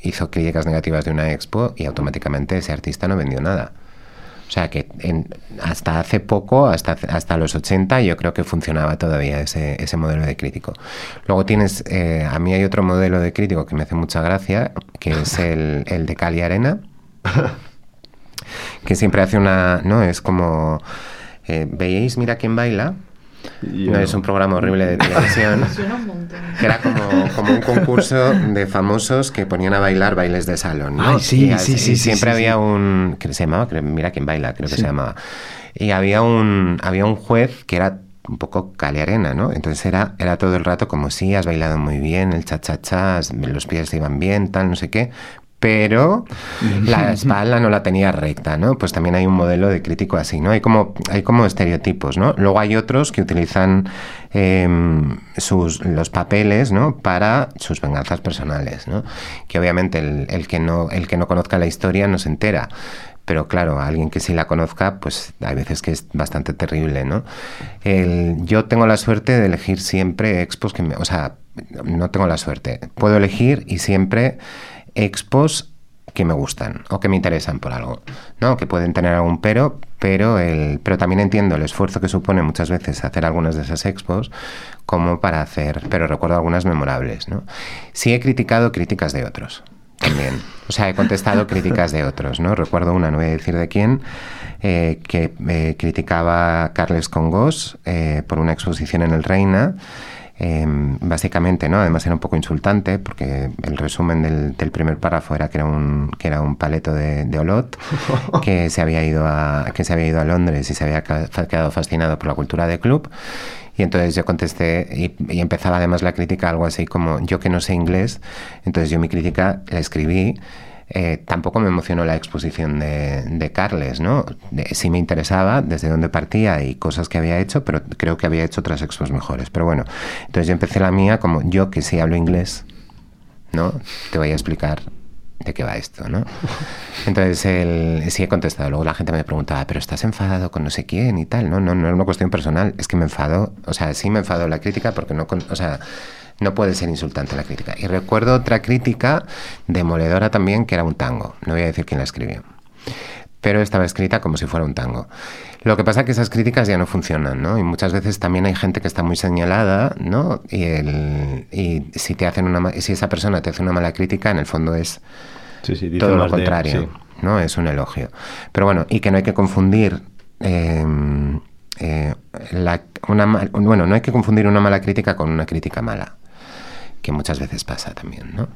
hizo críticas negativas de una expo y automáticamente ese artista no vendió nada. O sea que hasta hace poco, hasta, hasta los 80, yo creo que funcionaba todavía ese, ese modelo de crítico. Luego tienes, eh, a mí hay otro modelo de crítico que me hace mucha gracia, que es el, el de Cali Arena, que siempre hace una, ¿no? Es como Eh, ¿Veíais Mira quién baila? Yo no, es un programa horrible de televisión. Que era como, como un concurso de famosos que ponían a bailar bailes de salón. ¿no? Ay, sí, Y sí, sí, y sí, siempre sí, había sí. un. que se llamaba? Mira quién baila, creo que se llamaba. Y había un, había un juez que era un poco calearena, ¿no? Entonces era, era todo el rato como sí, has bailado muy bien, el cha-cha-cha, los pies te iban bien, tal, no sé qué. Pero la espalda no la tenía recta, ¿no? Pues también hay un modelo de crítico así, ¿no? Hay como, hay como estereotipos, ¿no? Luego hay otros que utilizan em, sus, los papeles, ¿no? Para sus venganzas personales, ¿no? Que obviamente el, el que no, el que no conozca la historia no se entera. Pero claro, alguien que sí la conozca, pues hay veces que es bastante terrible, ¿no? El- yo tengo la suerte de elegir siempre expos que me... O sea, no tengo la suerte. Puedo elegir y siempre expos que me gustan o que me interesan por algo, ¿no? Que pueden tener algún pero, pero el, pero también entiendo el esfuerzo que supone muchas veces hacer algunas de esas expos como para hacer, pero recuerdo algunas memorables, ¿no? Sí he criticado críticas de otros también, o sea, he contestado críticas de otros, ¿no? Recuerdo una, no voy a decir de quién, eh, que eh, criticaba a Carles Congos eh, por una exposición en el Reina. Eh, básicamente, ¿no? Además era un poco insultante porque el resumen del, del primer párrafo era que era un, que era un paleto de, de Olot que se había ido a que se había ido a Londres y se había quedado fascinado por la cultura de club. Y entonces yo contesté y, y empezaba además la crítica algo así como yo que no sé inglés, entonces yo mi crítica la escribí eh, tampoco me emocionó la exposición de, de Carles, ¿no? De- sí me interesaba desde dónde partía y cosas que había hecho, pero creo que había hecho otras expos mejores. Pero bueno, entonces yo empecé la mía como yo que sí hablo inglés, ¿no? Te voy a explicar de qué va esto, ¿no? Entonces el, sí he contestado. Luego la gente me preguntaba, pero estás enfadado con no sé quién y tal. No, no, no es una cuestión personal. Es que me enfado, o sea, sí me enfado la crítica porque no, con- o sea, no puede ser insultante la crítica. Y recuerdo otra crítica demoledora también que era un tango. No voy a decir quién la escribió pero estaba escrita como si fuera un tango. Lo que pasa es que esas críticas ya no funcionan, ¿no? Y muchas veces también hay gente que está muy señalada, ¿no? Y, el, y si te hacen una si esa persona te hace una mala crítica, en el fondo es Sí, sí, dice todo lo de- contrario, sí. ¿no? Es un elogio. Pero bueno, y que no hay que confundir eh, eh, la- una mal- bueno, no hay que confundir una mala crítica con una crítica mala, que muchas veces pasa también, ¿no?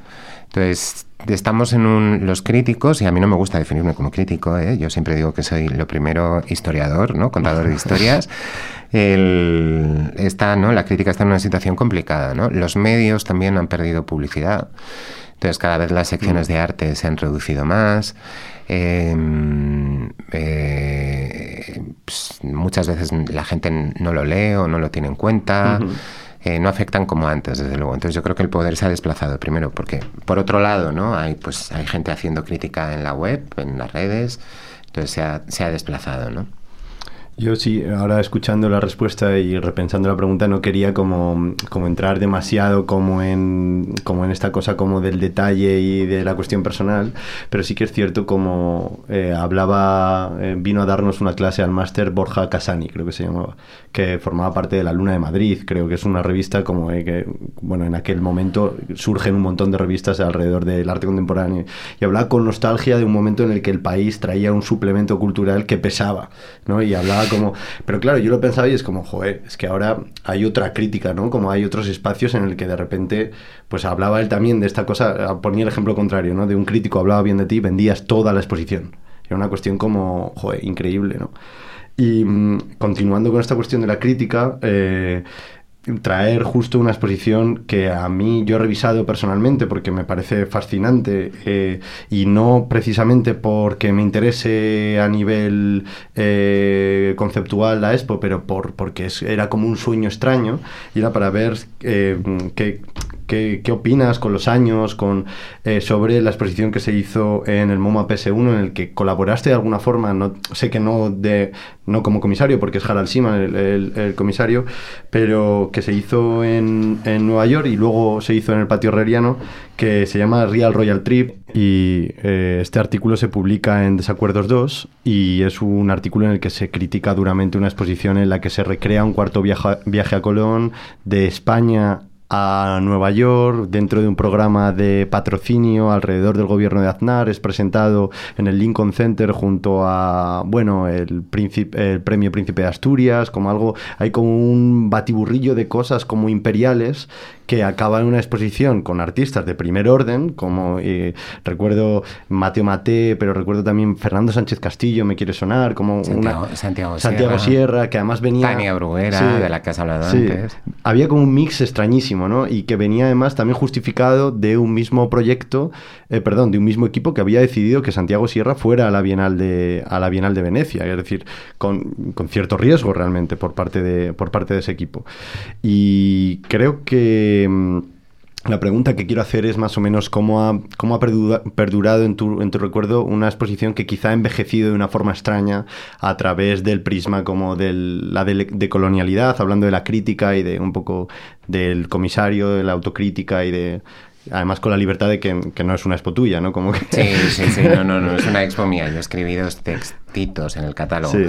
Entonces, estamos en un, los críticos, y a mí no me gusta definirme como crítico, ¿eh? yo siempre digo que soy lo primero historiador, ¿no? contador de historias. El- está, ¿no? La crítica está en una situación complicada. ¿no? Los medios también han perdido publicidad. Entonces, cada vez las secciones de arte se han reducido más. Eh, eh, pues, muchas veces la gente no lo lee o no lo tiene en cuenta. Eh, no afectan como antes, desde luego. Entonces yo creo que el poder se ha desplazado primero, porque por otro lado, ¿no? Hay pues hay gente haciendo crítica en la web, en las redes, entonces se ha, se ha desplazado, ¿no? Yo sí, ahora escuchando la respuesta y repensando la pregunta, no quería como, como entrar demasiado como en, como en esta cosa como del detalle y de la cuestión personal, pero sí que es cierto como eh, hablaba, eh, vino a darnos una clase al máster Borja Casani, creo que se llamaba, que formaba parte de la Luna de Madrid, creo que es una revista como eh, que, bueno, en aquel momento surgen un montón de revistas alrededor del arte contemporáneo y hablaba con nostalgia de un momento en el que el país traía un suplemento cultural que pesaba, ¿no? Y hablaba como... Pero claro, yo lo pensaba y es como, joder, es que ahora hay otra crítica, ¿no? Como hay otros espacios en el que de repente, pues hablaba él también de esta cosa, ponía el ejemplo contrario, ¿no? De un crítico hablaba bien de ti, vendías toda la exposición. Era una cuestión como, joder, increíble, ¿no? Y mm, continuando con esta cuestión de la crítica, eh, traer justo una exposición que a mí yo he revisado personalmente porque me parece fascinante eh, y no precisamente porque me interese a nivel eh, conceptual la expo, pero por, porque era como un sueño extraño y era para ver eh, qué, qué- opinas con los años con, eh, sobre la exposición que se hizo en el MoMA PS1 en el que colaboraste de alguna forma, no, sé que no, de, no como comisario porque es Harald Siman el, comisario, pero que se hizo en, Nueva York y luego se hizo en el patio herreriano que se llama Real Royal Trip y eh, este artículo se publica en Desacuerdos 2 y es un artículo en el que se critica duramente una exposición en la que se recrea un cuarto viaje a Colón de España a Nueva York dentro de un programa de patrocinio alrededor del gobierno de Aznar. Es presentado en el Lincoln Center junto a, bueno, el, el premio Príncipe de Asturias, como algo, hay como un batiburrillo de cosas como imperiales que acaba en una exposición con artistas de primer orden, como eh, recuerdo Mateo Mate, pero recuerdo también Fernando Sánchez Castillo, me quiere sonar, como Santiago, una, Santiago, Santiago Sierra. que además venía... Tania Bruguera, de la que has hablado sí, antes. Había como un mix extrañísimo, ¿no? Y que venía además también justificado de un mismo proyecto, eh, perdón, de un mismo equipo que había decidido que Santiago Sierra fuera a la Bienal de, a la Bienal de Venecia, es decir, con, con cierto riesgo realmente por parte, de, por parte de ese equipo. Y creo que mm, la pregunta que quiero hacer es más o menos cómo ha, cómo ha perdurado en tu, en tu recuerdo una exposición que quizá ha envejecido de una forma extraña a través del prisma como de la de, colonialidad, hablando de la crítica y de un poco del comisario, de la autocrítica y de... Además con la libertad de que, que no es una expo tuya, ¿no? Como que... Sí, sí, sí, no, no, no, es una expo mía. Yo escribí dos textitos en el catálogo sí.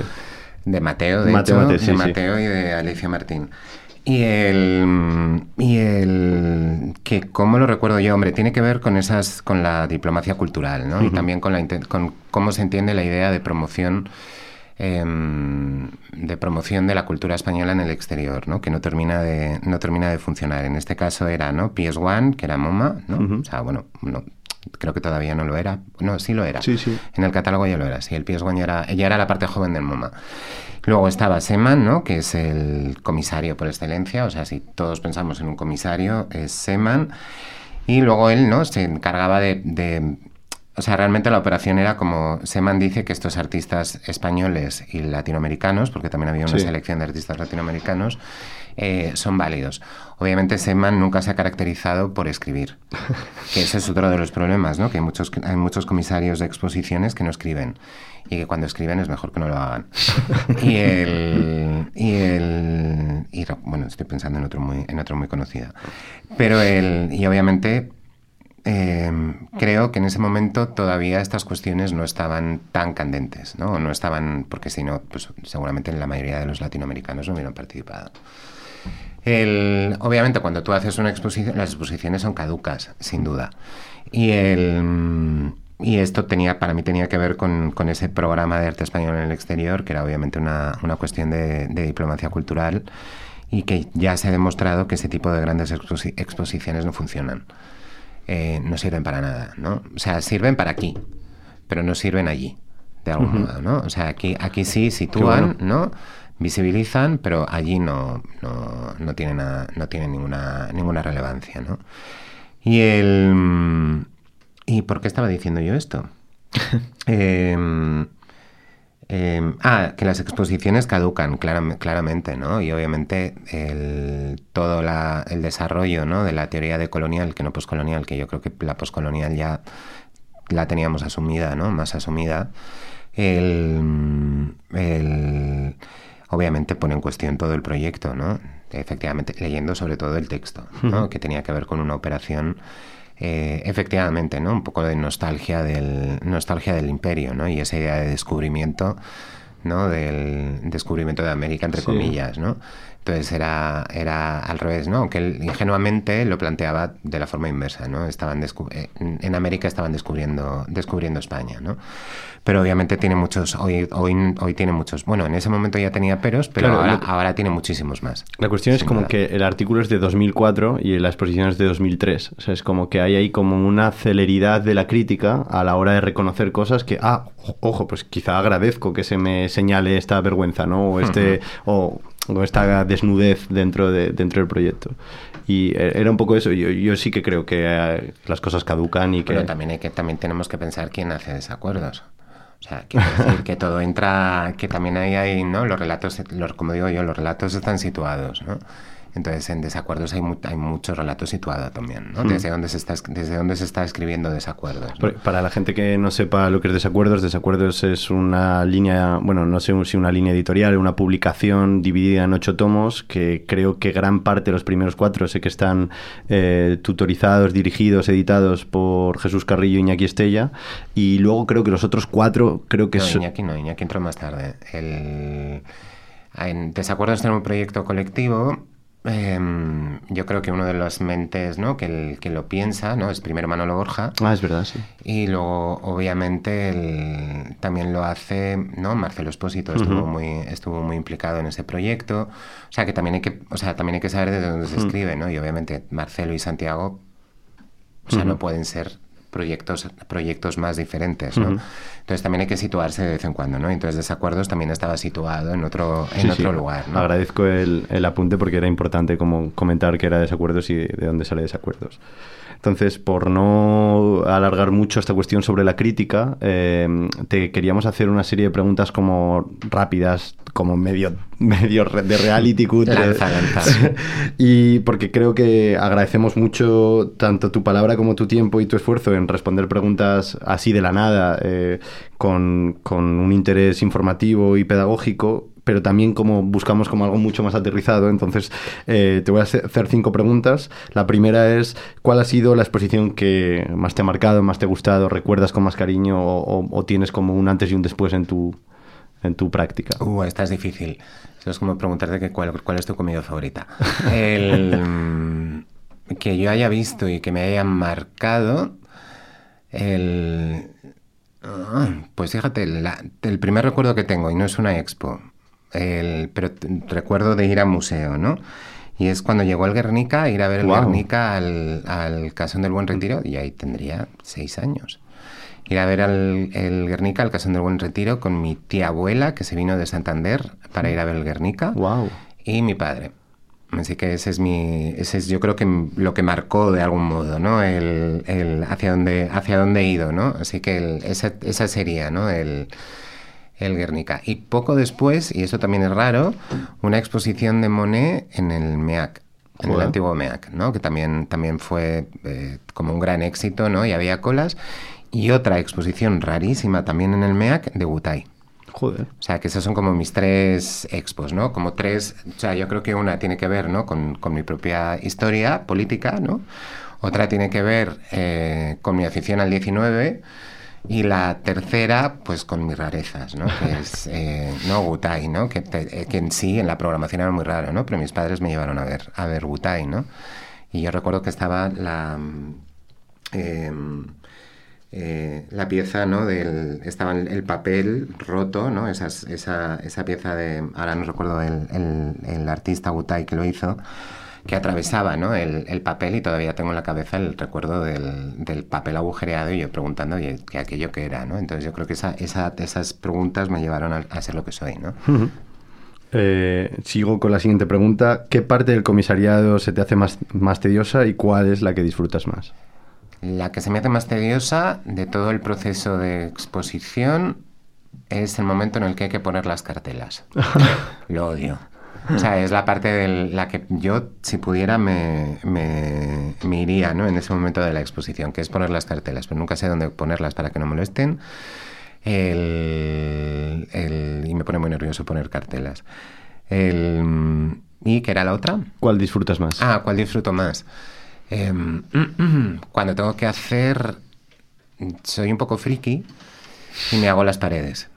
de Mateo, de Mateo, hecho, Mateo, sí, de Mateo sí. y de Alicia Martín. Y el, y el que, ¿cómo lo recuerdo yo? Hombre, tiene que ver con esas, con la diplomacia cultural, ¿no? Uh -huh. Y también con, la, con cómo se entiende la idea de promoción, eh, de promoción de la cultura española en el exterior, ¿no? Que no termina de, no termina de funcionar. En este caso era, ¿no? PS1, que era MoMA, ¿no? Uh -huh. O sea, bueno, no, creo que todavía no lo era. No, sí lo era. Sí, sí. En el catálogo ya lo era. Sí, el PS1 ya era, ya era la parte joven del MoMA. Luego estaba Seman, ¿no? que es el comisario por excelencia, o sea, si todos pensamos en un comisario, es Seman. Y luego él ¿no? se encargaba de, de, O sea, realmente la operación era como Seman dice que estos artistas españoles y latinoamericanos, porque también había una sí. selección de artistas latinoamericanos, eh, son válidos. Obviamente Seman nunca se ha caracterizado por escribir, que ese es otro de los problemas, ¿no? que hay muchos, hay muchos comisarios de exposiciones que no escriben y que cuando escriben es mejor que no lo hagan. y el... Y el y, bueno, estoy pensando en otro muy, en otro muy conocido. Pero el... Y obviamente eh, creo que en ese momento todavía estas cuestiones no estaban tan candentes, ¿no? No estaban... Porque si no, pues seguramente la mayoría de los latinoamericanos no hubieran participado. Obviamente cuando tú haces una exposición, las exposiciones son caducas, sin duda. Y el... Y esto tenía, para mí tenía que ver con, ese programa de arte español en el exterior, que era obviamente una, una cuestión de, diplomacia cultural y que ya se ha demostrado que ese tipo de grandes exposi exposiciones no funcionan. Eh, no sirven para nada, ¿no? O sea, sirven para aquí, pero no sirven allí, de algún uh -huh. modo, ¿no? O sea, aquí, aquí sí sitúan, bueno. ¿no? Visibilizan, pero allí no, no, no tienen, no tiene ninguna, ninguna relevancia, ¿no? Y el... ¿Y por qué estaba diciendo yo esto? eh, eh, ah, que las exposiciones caducan, clar claramente, ¿no? Y obviamente el, todo la, el desarrollo ¿no? de la teoría de colonial, que no poscolonial, que yo creo que la poscolonial ya la teníamos asumida, ¿no? Más asumida. El, el, obviamente pone en cuestión todo el proyecto, ¿no? Efectivamente, leyendo sobre todo el texto, ¿no? Uh -huh. Que tenía que ver con una operación eh, efectivamente, ¿no? Un poco de nostalgia del, nostalgia del imperio, ¿no? Y esa idea de descubrimiento, ¿no? Del descubrimiento de América, entre sí. comillas, ¿no? Entonces era, era al revés, ¿no? Aunque él ingenuamente lo planteaba de la forma inversa, ¿no? Estaban eh, en América estaban descubriendo, descubriendo España, ¿no? Pero obviamente tiene muchos, hoy, hoy, hoy tiene muchos, bueno, en ese momento ya tenía peros, pero claro, ahora, ahora, tiene muchísimos más. La cuestión es como que el artículo es de 2004 y la exposición es de 2003, o sea, es como que hay ahí como una celeridad de la crítica a la hora de reconocer cosas que, ah, ojo, pues quizá agradezco que se me señale esta vergüenza, ¿no? O este, uh -huh. o o esta desnudez dentro, de, dentro del proyecto. Y era un poco eso. Yo, yo sí que creo que eh, las cosas caducan y que... Pero también, hay que, también tenemos que pensar quién hace desacuerdos. O sea, quiero decir que todo entra, que también ahí hay, ¿no? Los relatos, los, como digo yo, los relatos están situados, ¿no? Entonces, en desacuerdos hay, mu hay mucho relato situado también, ¿no? Mm. Desde, dónde se está, desde dónde se está escribiendo desacuerdos. ¿no? Para la gente que no sepa lo que es desacuerdos, desacuerdos es una línea, bueno, no sé si una línea editorial, una publicación dividida en ocho tomos, que creo que gran parte de los primeros cuatro sé que están eh, tutorizados, dirigidos, editados por Jesús Carrillo y Iñaki Estella, y luego creo que los otros cuatro, creo que... No, Iñaki no, Iñaki entró más tarde. El... En Desacuerdos en un proyecto colectivo em, yo creo que uno de las mentes ¿no? que, que lo piensa ¿no? es primero Manolo Borja. Ah, es verdad, sí. Y luego, obviamente, también lo hace ¿no? Marcelo Espósito, estuvo, muy, estuvo muy implicado en ese proyecto. O sea, que también hay que, o sea, también hay que saber de dónde se escribe, ¿no? Y obviamente Marcelo y Santiago, o sea, no pueden ser proyectos, proyectos más diferentes, ¿no? Entonces también hay que situarse de vez en cuando, ¿no? Entonces Desacuerdos también estaba situado en otro, en otro lugar, ¿no? Agradezco el, el, apunte porque era importante como comentar que era Desacuerdos y de dónde sale Desacuerdos. Entonces, por no alargar mucho esta cuestión sobre la crítica, eh, te queríamos hacer una serie de preguntas como rápidas, como medio, medio de reality cutre. Lanza, lanza. y porque creo que agradecemos mucho tanto tu palabra como tu tiempo y tu esfuerzo en responder preguntas así de la nada, eh, con, con un interés informativo y pedagógico pero también como buscamos como algo mucho más aterrizado. Entonces, eh, te voy a hacer cinco preguntas. La primera es, ¿cuál ha sido la exposición que más te ha marcado, más te ha gustado, recuerdas con más cariño o, o tienes como un antes y un después en tu, en tu práctica? Uh, esta es difícil. Eso es como preguntarte que cuál, cuál es tu comida favorita. El, que yo haya visto y que me haya marcado, el... Ah, pues fíjate, la, el primer recuerdo que tengo, y no es una expo, el, pero recuerdo de ir a museo, ¿no? Y es cuando llegó el Guernica, ir a ver el. Guernica al, al Casón del Buen Retiro, y ahí tendría seis años. Ir a ver al, el Guernica, al Casón del Buen Retiro, con mi tía abuela, que se vino de Santander para ir a ver el Guernica, Wow. y mi padre. Así que ese es mi, ese es yo creo que lo que marcó de algún modo, ¿no? El, el hacia dónde, hacia dónde he ido, ¿no? Así que el- esa, esa sería, ¿no? El, el Guernica. Y poco después, y eso también es raro, una exposición de Monet en el MEAC, en el antiguo MEAC, ¿no? Que también, también fue eh, como un gran éxito, ¿no? Y había colas. Y otra exposición rarísima también en el MEAC de Butai. Joder. O sea, que esas son como mis tres expos, ¿no? Como tres, o sea, yo creo que una tiene que ver, ¿no? Con, con mi propia historia política, ¿no? Otra tiene que ver eh, con mi afición al 19 y la tercera, pues con mis rarezas, ¿no? Que es, eh, ¿no? Butai, ¿no? Que, te- eh, que en sí, en la programación era muy raro, ¿no? Pero mis padres me llevaron a ver, a ver Butai, ¿no? Y yo recuerdo que estaba la... mm, em, eh, la pieza, ¿no? Del, estaba el, el papel roto, ¿no? Esas- esa, esa pieza de, ahora no recuerdo el, el- el artista Butai que lo hizo, que atravesaba, ¿no? El, el papel y todavía tengo en la cabeza el recuerdo del, del papel agujereado y yo preguntando, oye, ¿qué aquello que era, no? Entonces yo creo que esa, esa- esas preguntas me llevaron a, a ser lo que soy, ¿no? Eh, sigo con la siguiente pregunta. ¿Qué parte del comisariado se te hace más, más tediosa y cuál es la que disfrutas más? La que se me hace más tediosa de todo el proceso de exposición es el momento en el que hay que poner las cartelas. Lo odio. O sea, es la parte de la que yo, si pudiera, me, me, me iría ¿no? en ese momento de la exposición, que es poner las cartelas, pero nunca sé dónde ponerlas para que no molesten. El, el- y me pone muy nervioso poner cartelas. El, ¿Y qué era la otra? ¿Cuál disfrutas más? Ah, ¿cuál disfruto más? Em, cuando tengo que hacer... Soy un poco friki y me hago las paredes.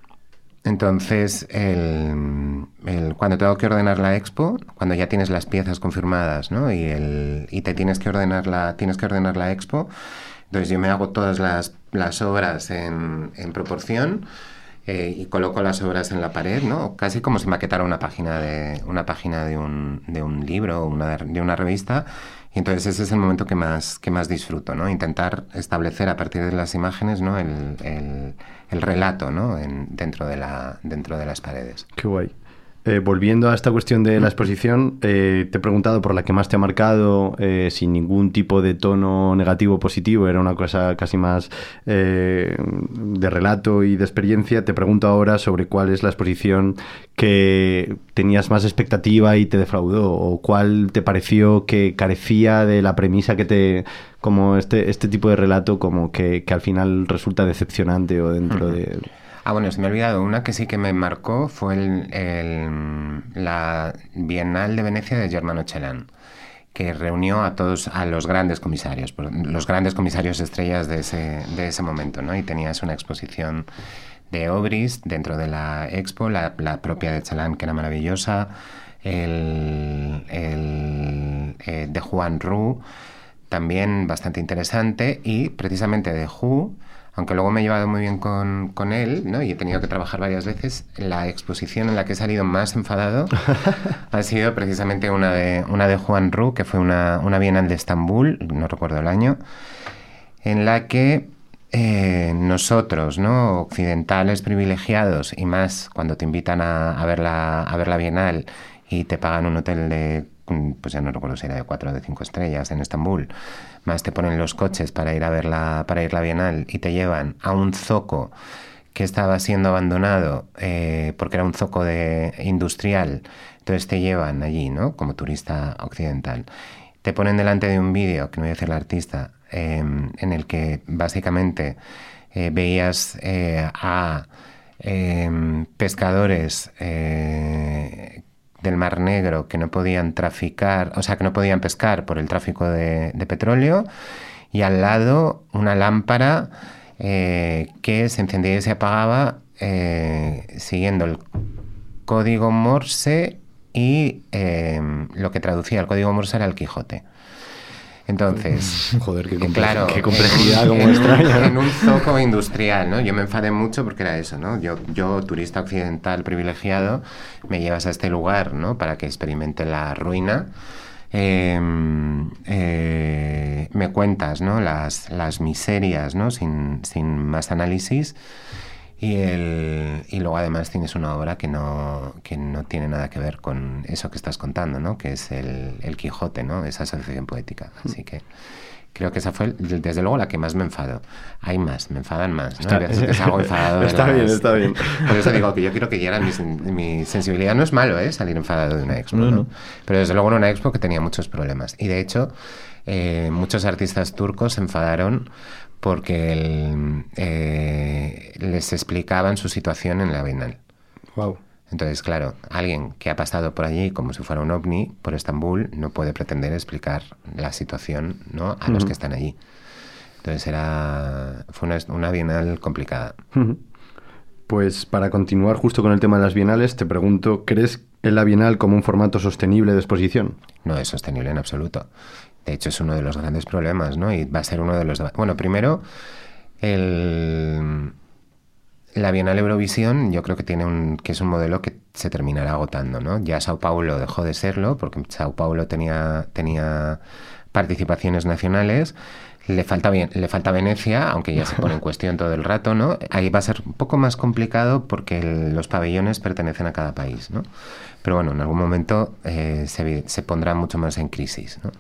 Entonces, el- el- cuando tengo que ordenar la expo, cuando ya tienes las piezas confirmadas, ¿no? Y, el, y te tienes que ordenar la, tienes que ordenar la expo, entonces yo me hago todas las, las obras en, en proporción eh, y coloco las obras en la pared, ¿no? Casi como si maquetara una página de, una página de, un, de un libro o una, de una revista. Y entonces ese es el momento que más, que más disfruto, ¿no? Intentar establecer a partir de las imágenes, ¿no? El, el- el relato, ¿no? En- dentro, de la, dentro de las paredes. Qué guay. Eh, volviendo a esta cuestión de la exposición, eh, te he preguntado por la que más te ha marcado, eh, sin ningún tipo de tono negativo o positivo, era una cosa casi más eh, de relato y de experiencia. Te pregunto ahora sobre cuál es la exposición que tenías más expectativa y te defraudó, o cuál te pareció que carecía de la premisa que te como este, este tipo de relato como que, que al final resulta decepcionante o dentro de... Ah, bueno, se me ha olvidado. Una que sí que me marcó fue el, la Bienal de Venecia de Germano Chelan, que reunió a todos, a los grandes comisarios, los grandes comisarios estrellas de ese, de ese momento, ¿no? Y tenías una exposición de Obris dentro de la expo, la, propia de Chelan, que era maravillosa, el, eh, de Juan Ru, también bastante interesante, y precisamente de Hu, aunque luego me he llevado muy bien con, con, él, ¿no? y he tenido que trabajar varias veces, la exposición en la que he salido más enfadado ha sido precisamente una de, una de Juan Ru, que fue una, una Bienal de Estambul, no recuerdo el año, en la que eh, nosotros, ¿no? occidentales privilegiados, y más cuando te invitan a, a, ver la, a ver la Bienal y te pagan un hotel de, pues ya no recuerdo si era de cuatro o de cinco estrellas en Estambul, más te ponen los coches para ir a ver la, para ir la Bienal y te llevan a un zoco que estaba siendo abandonado eh, porque era un zoco de industrial, entonces te llevan allí, ¿no? Como turista occidental. Te ponen delante de un vídeo, que no voy a decir el artista, eh, en el que básicamente eh, veías eh, a em, pescadores del Mar Negro que no podían traficar, o sea, que no podían pescar por el tráfico de, petróleo, y al lado una lámpara eh, que se encendía y se apagaba eh, siguiendo el código Morse y eh, lo que traducía el código Morse era el Quijote. Entonces, Joder, qué, comple- claro, qué complejidad en, como en en un zoco industrial, ¿no? Yo me enfadé mucho porque era eso, ¿no? Yo, yo, turista occidental privilegiado, me llevas a este lugar, ¿no? Para que experimente la ruina. Eh, eh, me cuentas, ¿no? Las, las miserias, ¿no? Sin, sin más análisis. Y, el, y luego además tienes una obra que no, que no tiene nada que ver con eso que estás contando, ¿no? Que es el, el Quijote, ¿no? Esa asociación poética. Así que creo que esa fue, desde luego, la que más me enfadó. Hay más, me enfadan más, ¿no? Está- veces que salgo enfadado Está las- bien, está bien. Por eso digo que yo quiero que llegara mi, mi sensibilidad. No es malo, ¿eh? Salir enfadado de una expo, No, ¿no? no. Pero desde luego era una expo que tenía muchos problemas. Y de hecho, eh, muchos artistas turcos se enfadaron porque el- eh, les explicaban su situación en la Bienal. Wow. Entonces, claro, alguien que ha pasado por allí como si fuera un ovni por Estambul no puede pretender explicar la situación ¿no? a los Ujú. que están allí. Entonces era fue una, una bienal complicada. Pues para continuar justo con el tema de las bienales, te pregunto, ¿crees en la bienal como un formato sostenible de exposición? No es sostenible en absoluto. De hecho, es uno de los grandes problemas, ¿no? Y va a ser uno de los... Bueno, primero, el, la Bienal Eurovisión yo creo que tiene un que es un modelo que se terminará agotando, ¿no? Ya Sao Paulo dejó de serlo porque Sao Paulo tenía tenía participaciones nacionales. Le falta bien, le falta Venecia, aunque ya se pone en cuestión todo el rato, ¿no? Ahí va a ser un poco más complicado porque el- los pabellones pertenecen a cada país, ¿no? Pero bueno, en algún momento eh, se, se pondrá mucho más en crisis, ¿no?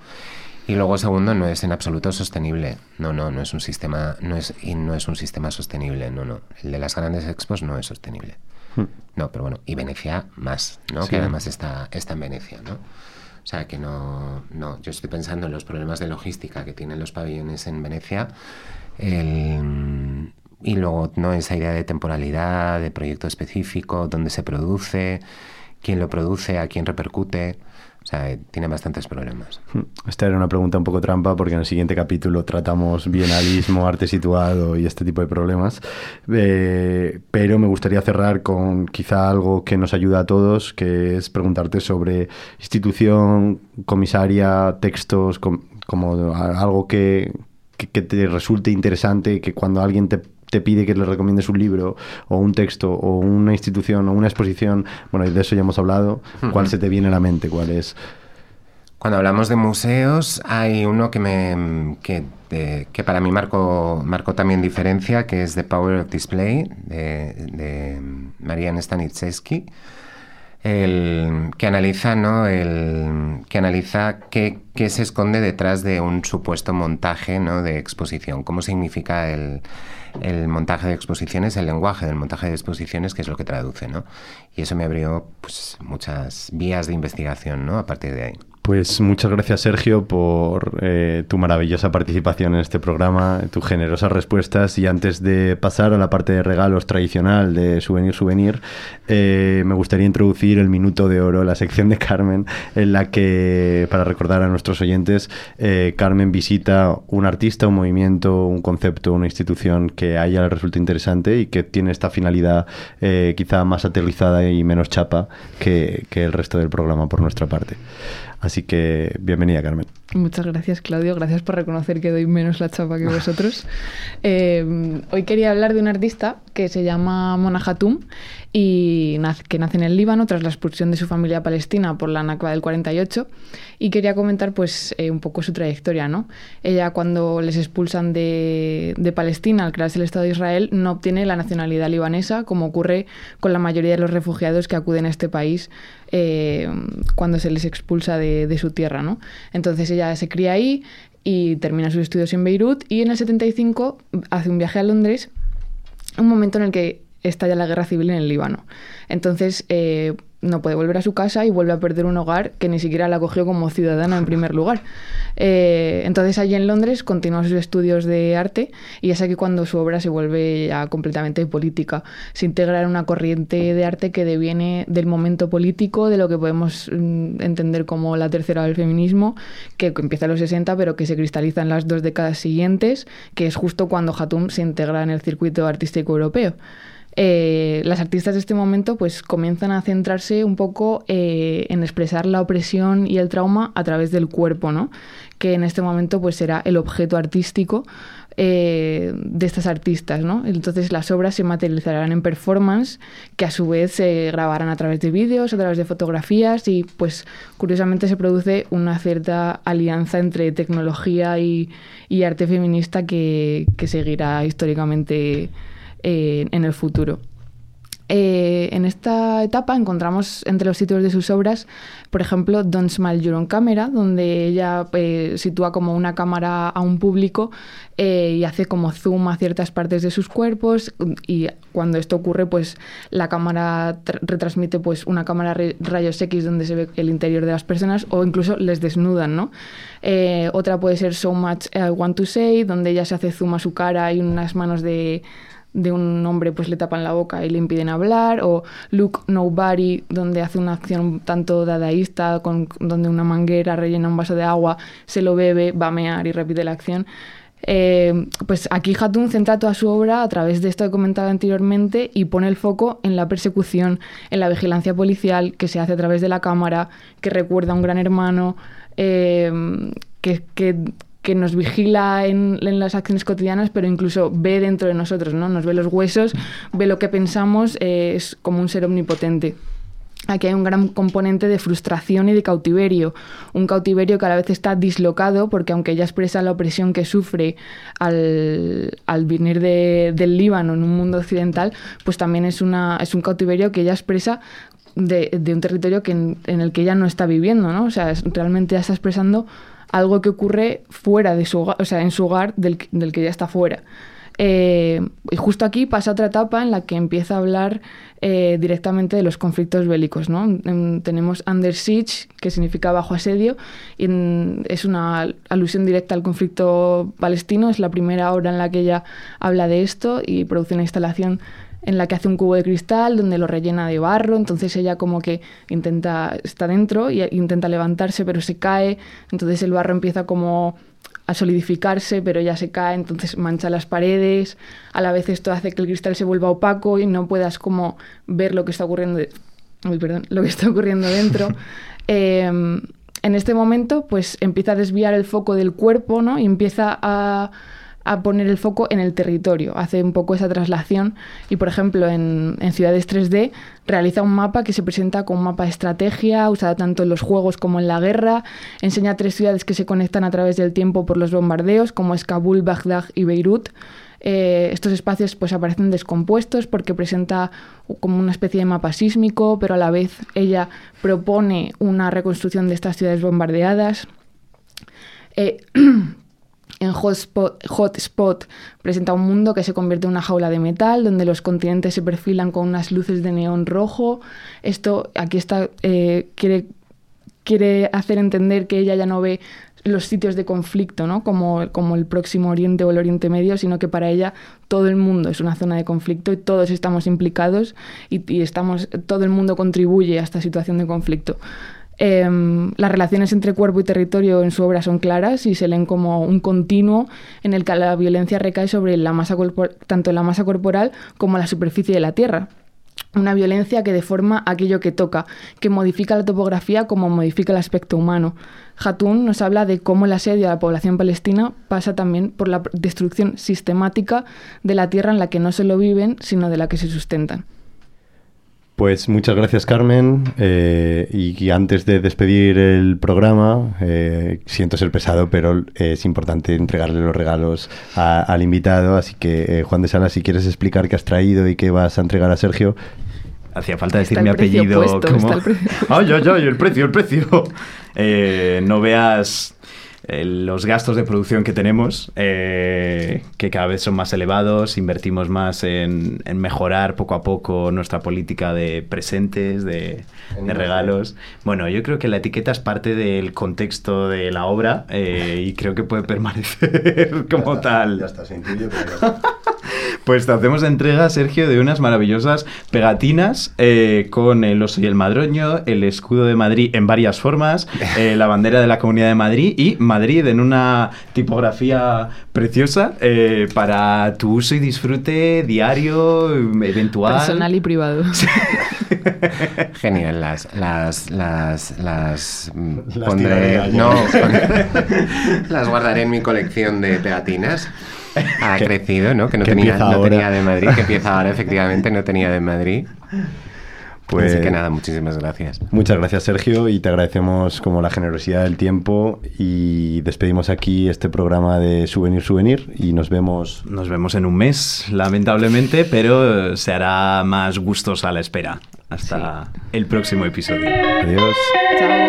Y luego segundo, no es en absoluto sostenible. No, no, no es un sistema, no es, y no es un sistema sostenible, no, no. El de las grandes expos no es sostenible. No, pero bueno, y Venecia más, ¿no? Sí. Que además está, está en Venecia, ¿no? O sea que no, no, yo estoy pensando en los problemas de logística que tienen los pabellones en Venecia. el- y luego, ¿no? Esa idea de temporalidad, de proyecto específico, dónde se produce, quién lo produce, a quién repercute. O sea, tiene bastantes problemas. Esta era una pregunta un poco trampa porque en el siguiente capítulo tratamos bienalismo, arte situado y este tipo de problemas. Eh, pero me gustaría cerrar con quizá algo que nos ayuda a todos, que es preguntarte sobre institución, comisaria, textos, com- como algo que- que te resulte interesante, que cuando alguien te te pide que le recomiendes un libro o un texto o una institución o una exposición, bueno, y de eso ya hemos hablado, ¿cuál se te viene a la mente? ¿Cuál es? Cuando hablamos de museos, hay uno que, me, que, de- que para mí marcó, marcó también diferencia, que es The Power of Display, de, de Marian Staniszewski, el, que analiza, ¿no? el, que analiza qué, qué se esconde detrás de un supuesto montaje ¿no? de exposición, cómo significa el, el montaje de exposiciones, el lenguaje del montaje de exposiciones, que es lo que traduce. ¿no? Y eso me abrió pues, muchas vías de investigación ¿no? a partir de ahí. Pues muchas gracias Sergio por eh, tu maravillosa participación en este programa, tus generosas respuestas y antes de pasar a la parte de regalos tradicional de Souvenir Souvenir, eh, me gustaría introducir el minuto de oro, la sección de Carmen, en la que, para recordar a nuestros oyentes, eh, Carmen visita un artista, un movimiento, un concepto, una institución que a ella le resulta interesante y que tiene esta finalidad quizá más aterrizada y menos chapa que el resto del programa por nuestra parte. Así que bienvenida, Carmen. Muchas gracias, Claudio. Gracias por reconocer que doy menos la chapa que vosotros. Eh, hoy quería hablar de un artista que se llama Mona Hatoum y que nace en el Líbano tras la expulsión de su familia palestina por la Nakba del 48 y quería comentar pues eh, un poco su trayectoria, ¿no? Ella cuando les expulsan de, de, Palestina al crearse el Estado de Israel no obtiene la nacionalidad libanesa como ocurre con la mayoría de los refugiados que acuden a este país eh, cuando se les expulsa de, su tierra, ¿no? Entonces ella se cría ahí y termina sus estudios en Beirut y en el 75 hace un viaje a Londres, un momento en el que estalla la guerra civil en el Líbano. Entonces, eh, no puede volver a su casa y vuelve a perder un hogar que ni siquiera la acogió como ciudadana en primer lugar. Eh, entonces allí en Londres continúa sus estudios de arte y es aquí cuando su obra se vuelve ya completamente política. Se integra en una corriente de arte que deviene del momento político, de lo que podemos mm, entender como la tercera del feminismo, que empieza en los 60 pero que se cristaliza en las dos décadas siguientes, que es justo cuando Hatum se integra en el circuito artístico europeo. Eh, las artistas de este momento pues comienzan a centrarse un poco eh, en expresar la opresión y el trauma a través del cuerpo, ¿no? que en este momento pues será el objeto artístico eh, de estas artistas. ¿no? Entonces las obras se materializarán en performance que a su vez se grabarán a través de vídeos, a través de fotografías y pues curiosamente se produce una cierta alianza entre tecnología y, arte feminista que, que seguirá históricamente eh, en el futuro. Eh, en esta etapa encontramos entre los títulos de sus obras, por ejemplo, Don't Smile Your Own Camera, donde ella eh, sitúa como una cámara a un público y hace como zoom a ciertas partes de sus cuerpos y cuando esto ocurre, pues la cámara retransmite pues una cámara rayos X donde se ve el interior de las personas o incluso les desnudan, ¿no? otra puede ser So Much I Want to Say, donde ella se hace zoom a su cara y unas manos de de un hombre pues le tapan la boca y le impiden hablar, o Look Nobody, donde hace una acción tanto dadaísta, con, donde una manguera rellena un vaso de agua, se lo bebe, va a mear y repite la acción. Eh, pues aquí Hatun centra toda su obra a través de esto que he comentado anteriormente y pone el foco en la persecución, en la vigilancia policial que se hace a través de la cámara, que recuerda a un gran hermano, eh, que, que nos vigila en, las acciones cotidianas, pero incluso ve dentro de nosotros, ¿no? Nos ve los huesos, ve lo que pensamos, eh, es como un ser omnipotente. Aquí hay un gran componente de frustración y de cautiverio, un cautiverio que a la vez está dislocado porque aunque ella expresa la opresión que sufre al, venir del Líbano en un mundo occidental, pues también es, una, es un cautiverio que ella expresa de, un territorio que en, el que ella no está viviendo, ¿no? O sea, realmente ella está expresando algo que ocurre fuera de su hogar, o sea, en su hogar del, del que ya está fuera. Eh, y justo aquí pasa otra etapa en la que empieza a hablar eh, directamente de los conflictos bélicos. ¿no? tenemos Under Siege, que significa bajo asedio, y es una alusión directa al conflicto palestino. Es la primera obra en la que ella habla de esto y produce una instalación en la que hace un cubo de cristal donde lo rellena de barro, entonces ella como que intenta, está dentro y intenta levantarse pero se cae, entonces el barro empieza como a solidificarse pero ya se cae, entonces mancha las paredes, a la vez esto hace que el cristal se vuelva opaco y no puedas como ver lo que está ocurriendo, perdón, lo que está ocurriendo dentro. Em, en este momento pues empieza a desviar el foco del cuerpo ¿no? y empieza a a poner el foco en el territorio, hace un poco esa traslación y, por ejemplo, en, ciudades 3D realiza un mapa que se presenta como un mapa de estrategia, usado tanto en los juegos como en la guerra, enseña tres ciudades que se conectan a través del tiempo por los bombardeos, como es Kabul, Bagdad y Beirut. Eh, estos espacios pues aparecen descompuestos porque presenta como una especie de mapa sísmico, pero a la vez ella propone una reconstrucción de estas ciudades bombardeadas. Eh, En Hotspot, presenta un mundo que se convierte en una jaula de metal, donde los continentes se perfilan con unas luces de neón rojo. Esto aquí está, eh, quiere, quiere hacer entender que ella ya no ve los sitios de conflicto, ¿no? Como, como el próximo Oriente o el Oriente Medio, sino que para ella todo el mundo es una zona de conflicto y todos estamos implicados y, estamos, todo el mundo contribuye a esta situación de conflicto. Em, las relaciones entre cuerpo y territorio en su obra son claras y se leen como un continuo en el que la violencia recae sobre la masa tanto la masa corporal como la superficie de la tierra. Una violencia que deforma aquello que toca, que modifica la topografía como modifica el aspecto humano. Hatun nos habla de cómo el asedio a la población palestina pasa también por la destrucción sistemática de la tierra en la que no solo viven, sino de la que se sustentan. Pues muchas gracias Carmen eh, y, antes de despedir el programa, eh, siento ser pesado, pero es importante entregarle los regalos al invitado, así que eh, Juan de Sala, si quieres explicar qué has traído y qué vas a entregar a Sergio. Hacía falta decir mi apellido. como... ay, ay, ay, el precio, el precio. no veas los gastos de producción que tenemos, eh, que cada vez son más elevados, invertimos más en, mejorar poco a poco nuestra política de presentes, de, regalos. Bueno, yo creo que la etiqueta es parte del contexto de la obra eh, y creo que puede permanecer como tal. Ya está, se intuye, Pues te hacemos entrega, Sergio, de unas maravillosas pegatinas eh, con el oso y el madroño, el escudo de Madrid en varias formas, la bandera de la Comunidad de Madrid y Madrid en una tipografía preciosa eh, para tu uso y disfrute diario, eventual. Personal y privado. Genial, las, las, las, las, pondré, no, las guardaré en mi colección de pegatinas. Ha crecido, ¿no? Que no, tenía, de Madrid, que empieza ahora, efectivamente, no tenía de Madrid. Pues Así que nada, muchísimas gracias. Muchas gracias, Sergio, y te agradecemos como la generosidad del tiempo y despedimos aquí este programa de Souvenir Souvenir y nos vemos... Nos vemos en un mes, lamentablemente, pero se hará más gustos a la espera. Hasta el próximo episodio. Adiós. Chao.